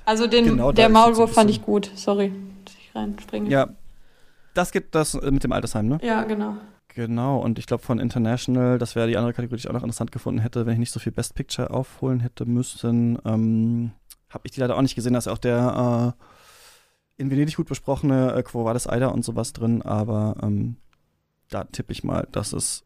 Also den, Genau, der Maulwurf fand ich gut. Sorry, dass ich reinspringe. Ja, das gibt das äh, mit dem Altersheim, ne? ja genau. Genau, und ich glaube von International, das wäre die andere Kategorie, die ich auch noch interessant gefunden hätte, wenn ich nicht so viel Best Picture aufholen hätte müssen. Ähm, habe ich die leider auch nicht gesehen, da ist auch der äh, in Venedig gut besprochene äh, Quo Vadis Eider und sowas drin, aber ähm, da tippe ich mal, dass es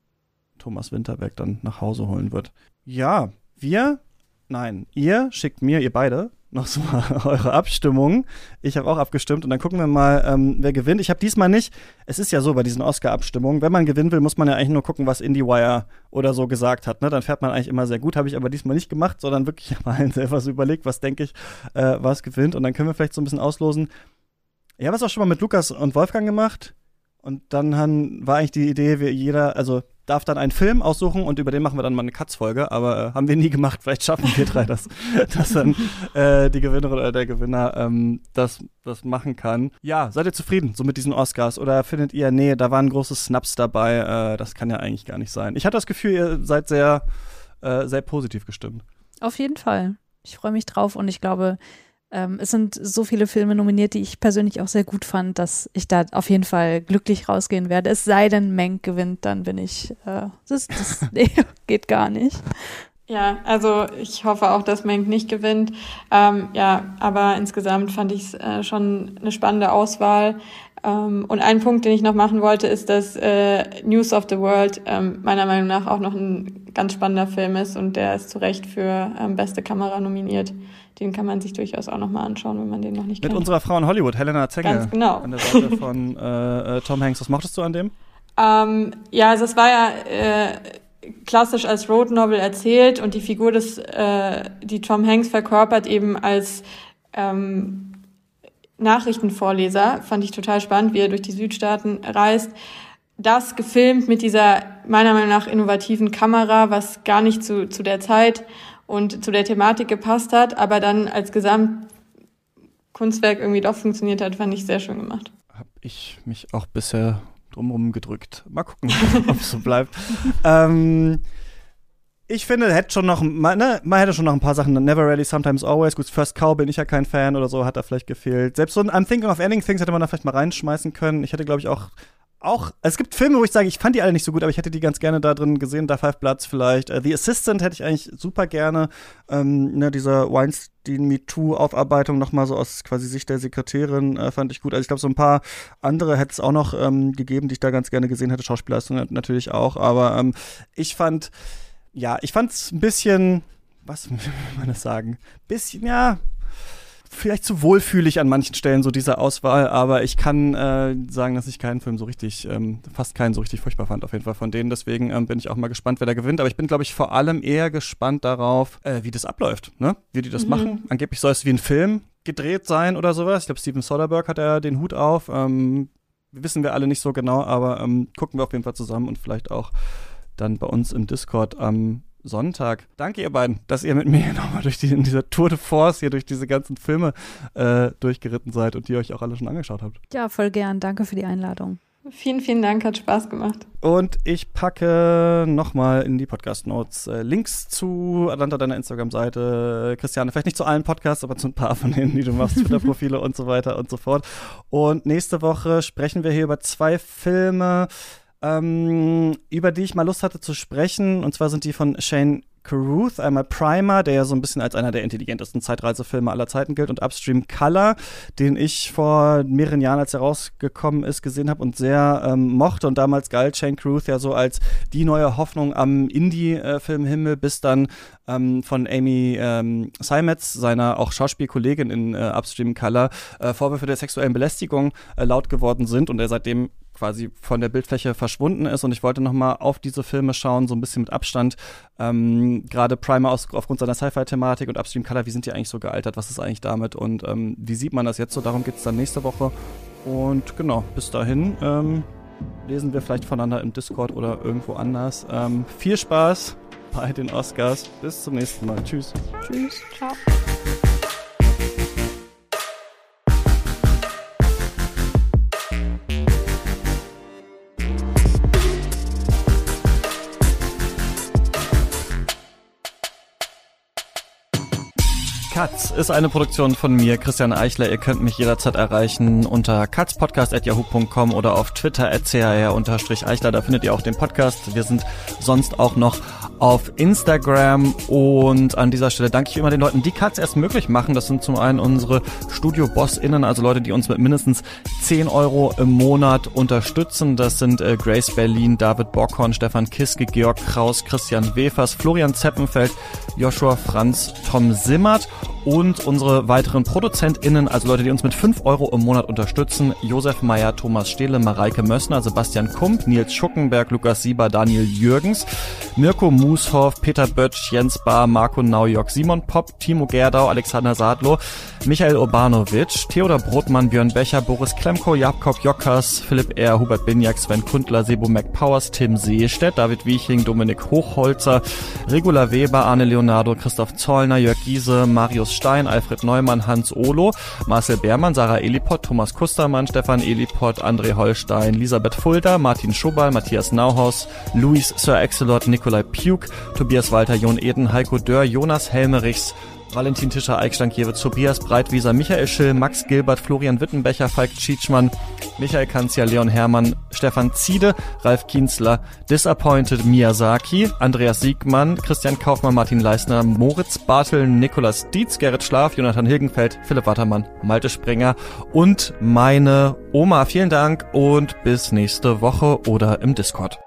Thomas Winterberg dann nach Hause holen wird. Ja, wir, nein, ihr schickt mir, ihr beide, noch so eure Abstimmung. Ich habe auch abgestimmt und dann gucken wir mal, ähm, wer gewinnt. Ich habe diesmal nicht, es ist ja so bei diesen Oscar-Abstimmungen, wenn man gewinnen will, muss man ja eigentlich nur gucken, was IndieWire oder so gesagt hat. Ne? Dann fährt man eigentlich immer sehr gut, habe ich aber diesmal nicht gemacht, sondern wirklich mal selber so überlegt, was denke ich, äh, was gewinnt. Und dann können wir vielleicht so ein bisschen auslosen. Ich habe es auch schon mal mit Lukas und Wolfgang gemacht. Und dann han, war eigentlich die Idee, wir jeder, also darf dann einen Film aussuchen und über den machen wir dann mal eine Katz-Folge, aber äh, haben wir nie gemacht. Vielleicht schaffen wir drei das, dass dann äh, die Gewinnerin oder der Gewinner ähm, das, das machen kann. Ja, seid ihr zufrieden so mit diesen Oscars oder findet ihr, nee, da waren große Snaps dabei, äh, das kann ja eigentlich gar nicht sein. Ich hatte das Gefühl, ihr seid sehr, äh, sehr positiv gestimmt. Auf jeden Fall. Ich freue mich drauf und ich glaube, ähm, es sind so viele Filme nominiert, die ich persönlich auch sehr gut fand, dass ich da auf jeden Fall glücklich rausgehen werde. Es sei denn, Menk gewinnt, dann bin ich, äh, das, das nee, geht gar nicht. Ja, also ich hoffe auch, dass Menk nicht gewinnt. Ähm, ja, aber insgesamt fand ich es äh, schon eine spannende Auswahl. Ähm, und ein Punkt, den ich noch machen wollte, ist, dass äh, News of the World ähm, meiner Meinung nach auch noch ein ganz spannender Film ist und der ist zu Recht für ähm, beste Kamera nominiert. Den kann man sich durchaus auch noch mal anschauen, wenn man den noch nicht Mit kennt. unserer Frau in Hollywood, Helena Zengel. Ganz genau. An der Seite von äh, äh, Tom Hanks. Was mochtest du an dem? Ähm, ja, also es war ja äh, klassisch als Road Novel erzählt und die Figur des, äh, die Tom Hanks verkörpert eben als ähm, Nachrichtenvorleser, fand ich total spannend, wie er durch die Südstaaten reist. Das gefilmt mit dieser meiner Meinung nach innovativen Kamera, was gar nicht zu, zu der Zeit und zu der Thematik gepasst hat, aber dann als Gesamtkunstwerk irgendwie doch funktioniert hat, fand ich sehr schön gemacht. Hab ich mich auch bisher drumherum gedrückt. Mal gucken, ob es so bleibt. ähm, ich finde, hätte schon noch, man, ne, man hätte schon noch ein paar Sachen. Never Really, Sometimes Always. Gut, First Cow bin ich ja kein Fan oder so, hat da vielleicht gefehlt. Selbst so ein I'm Thinking of Ending Things hätte man da vielleicht mal reinschmeißen können. Ich hätte, glaube ich, auch auch, es gibt Filme, wo ich sage, ich fand die alle nicht so gut, aber ich hätte die ganz gerne da drin gesehen, da Five Bloods vielleicht. Uh, The Assistant hätte ich eigentlich super gerne. Ähm, ne, dieser Weinstein Me Too Aufarbeitung nochmal so aus quasi Sicht der Sekretärin äh, fand ich gut. Also ich glaube, so ein paar andere hätte es auch noch ähm, gegeben, die ich da ganz gerne gesehen hätte. Schauspielleistung natürlich auch, aber ähm, ich fand, ja, ich fand es ein bisschen, was will man das sagen? Bisschen, ja, vielleicht zu wohlfühlig an manchen Stellen, so diese Auswahl, aber ich kann äh, sagen, dass ich keinen Film so richtig, ähm, fast keinen so richtig furchtbar fand, auf jeden Fall von denen. Deswegen ähm, bin ich auch mal gespannt, wer da gewinnt. Aber ich bin, glaube ich, vor allem eher gespannt darauf, äh, wie das abläuft, ne? Wie die das Mhm. machen. Angeblich soll es wie ein Film gedreht sein oder sowas. Ich glaube, Steven Soderbergh hat ja den Hut auf. Ähm, wissen wir alle nicht so genau, aber ähm, gucken wir auf jeden Fall zusammen und vielleicht auch dann bei uns im Discord am Sonntag. Danke ihr beiden, dass ihr mit mir hier nochmal durch die, in dieser Tour de Force hier durch diese ganzen Filme äh, durchgeritten seid und die euch auch alle schon angeschaut habt. Ja, voll gern. Danke für die Einladung. Vielen, vielen Dank, hat Spaß gemacht. Und ich packe nochmal in die Podcast-Notes äh, Links zu Atlanta, deiner Instagram-Seite. Christiane, vielleicht nicht zu allen Podcasts, aber zu ein paar von denen, die du machst, Twitter-Profile und so weiter und so fort. Und nächste Woche sprechen wir hier über zwei Filme, ähm, über die ich mal Lust hatte zu sprechen. Und zwar sind die von Shane Carruth, einmal Primer, der ja so ein bisschen als einer der intelligentesten Zeitreisefilme aller Zeiten gilt, und Upstream Color, den ich vor mehreren Jahren, als er rausgekommen ist, gesehen habe und sehr ähm, mochte. Und damals galt Shane Carruth ja so als die neue Hoffnung am Indie-Filmhimmel, bis dann ähm, von Amy ähm, Seimetz, seiner auch Schauspielkollegin in äh, Upstream Color, äh, Vorwürfe der sexuellen Belästigung äh, laut geworden sind und er seitdem quasi von der Bildfläche verschwunden ist und ich wollte noch mal auf diese Filme schauen, so ein bisschen mit Abstand. Ähm, Gerade Primer aus, aufgrund seiner Sci-Fi-Thematik und Upstream Color, wie sind die eigentlich so gealtert? Was ist eigentlich damit? Und ähm, wie sieht man das jetzt so? Darum geht es dann nächste Woche. Und genau, bis dahin ähm, lesen wir vielleicht voneinander im Discord oder irgendwo anders. Ähm, viel Spaß bei den Oscars. Bis zum nächsten Mal. Tschüss. Tschüss. Ciao. Katz ist eine Produktion von mir, Christian Eichler. Ihr könnt mich jederzeit erreichen unter katzpodcast.yahoo.com oder auf Twitter car-eichler. Da findet ihr auch den Podcast. Wir sind sonst auch noch auf Instagram und an dieser Stelle danke ich immer den Leuten, die Katz erst möglich machen. Das sind zum einen unsere Studio-BossInnen, also Leute, die uns mit mindestens 10 Euro im Monat unterstützen. Das sind äh, Grace Berlin, David Bockhorn, Stefan Kiske, Georg Kraus, Christian Wefers, Florian Zeppenfeld, Joshua Franz, Tom Simmert Und unsere weiteren ProduzentInnen, also Leute, die uns mit 5 Euro im Monat unterstützen, Josef Meyer, Thomas Stehle, Mareike Mössner, Sebastian Kump, Nils Schuckenberg, Lukas Sieber, Daniel Jürgens, Mirko Mushoff, Peter Bötsch, Jens Bahr, Marco Naujok, Simon Popp, Timo Gerdau, Alexander Sadlo, Michael Urbanovic, Theodor Brotmann, Björn Becher, Boris Klemko, Jakob Jockers, Philipp R., Hubert Binjak, Sven Kundler, Sebo McPowers, Tim Seestedt, David Wieching, Dominik Hochholzer, Regula Weber, Arne Leonardo, Christoph Zollner, Jörg Giese, Marius Stein, Alfred Neumann, Hans Olo, Marcel Beermann, Sarah Elipott, Thomas Kustermann, Stefan Elipott, André Holstein, Elisabeth Fulda, Martin Schobal, Matthias Nauhaus, Luis Sir Excelot, Nikolai Puke, Tobias Walter, Jon Eden, Heiko Dörr, Jonas Helmerichs, Valentin Tischer, Eichstankjewitz, Tobias Breitwieser, Michael Schill, Max Gilbert, Florian Wittenbecher, Falk Tschitschmann, Michael Kanzia, Leon Hermann, Stefan Ziede, Ralf Kienzler, Disappointed Miyazaki, Andreas Siegmann, Christian Kaufmann, Martin Leisner, Moritz Bartel, Nikolas Dietz, Gerrit Schlaf, Jonathan Hilgenfeld, Philipp Wattermann, Malte Springer und meine Oma. Vielen Dank und bis nächste Woche oder im Discord.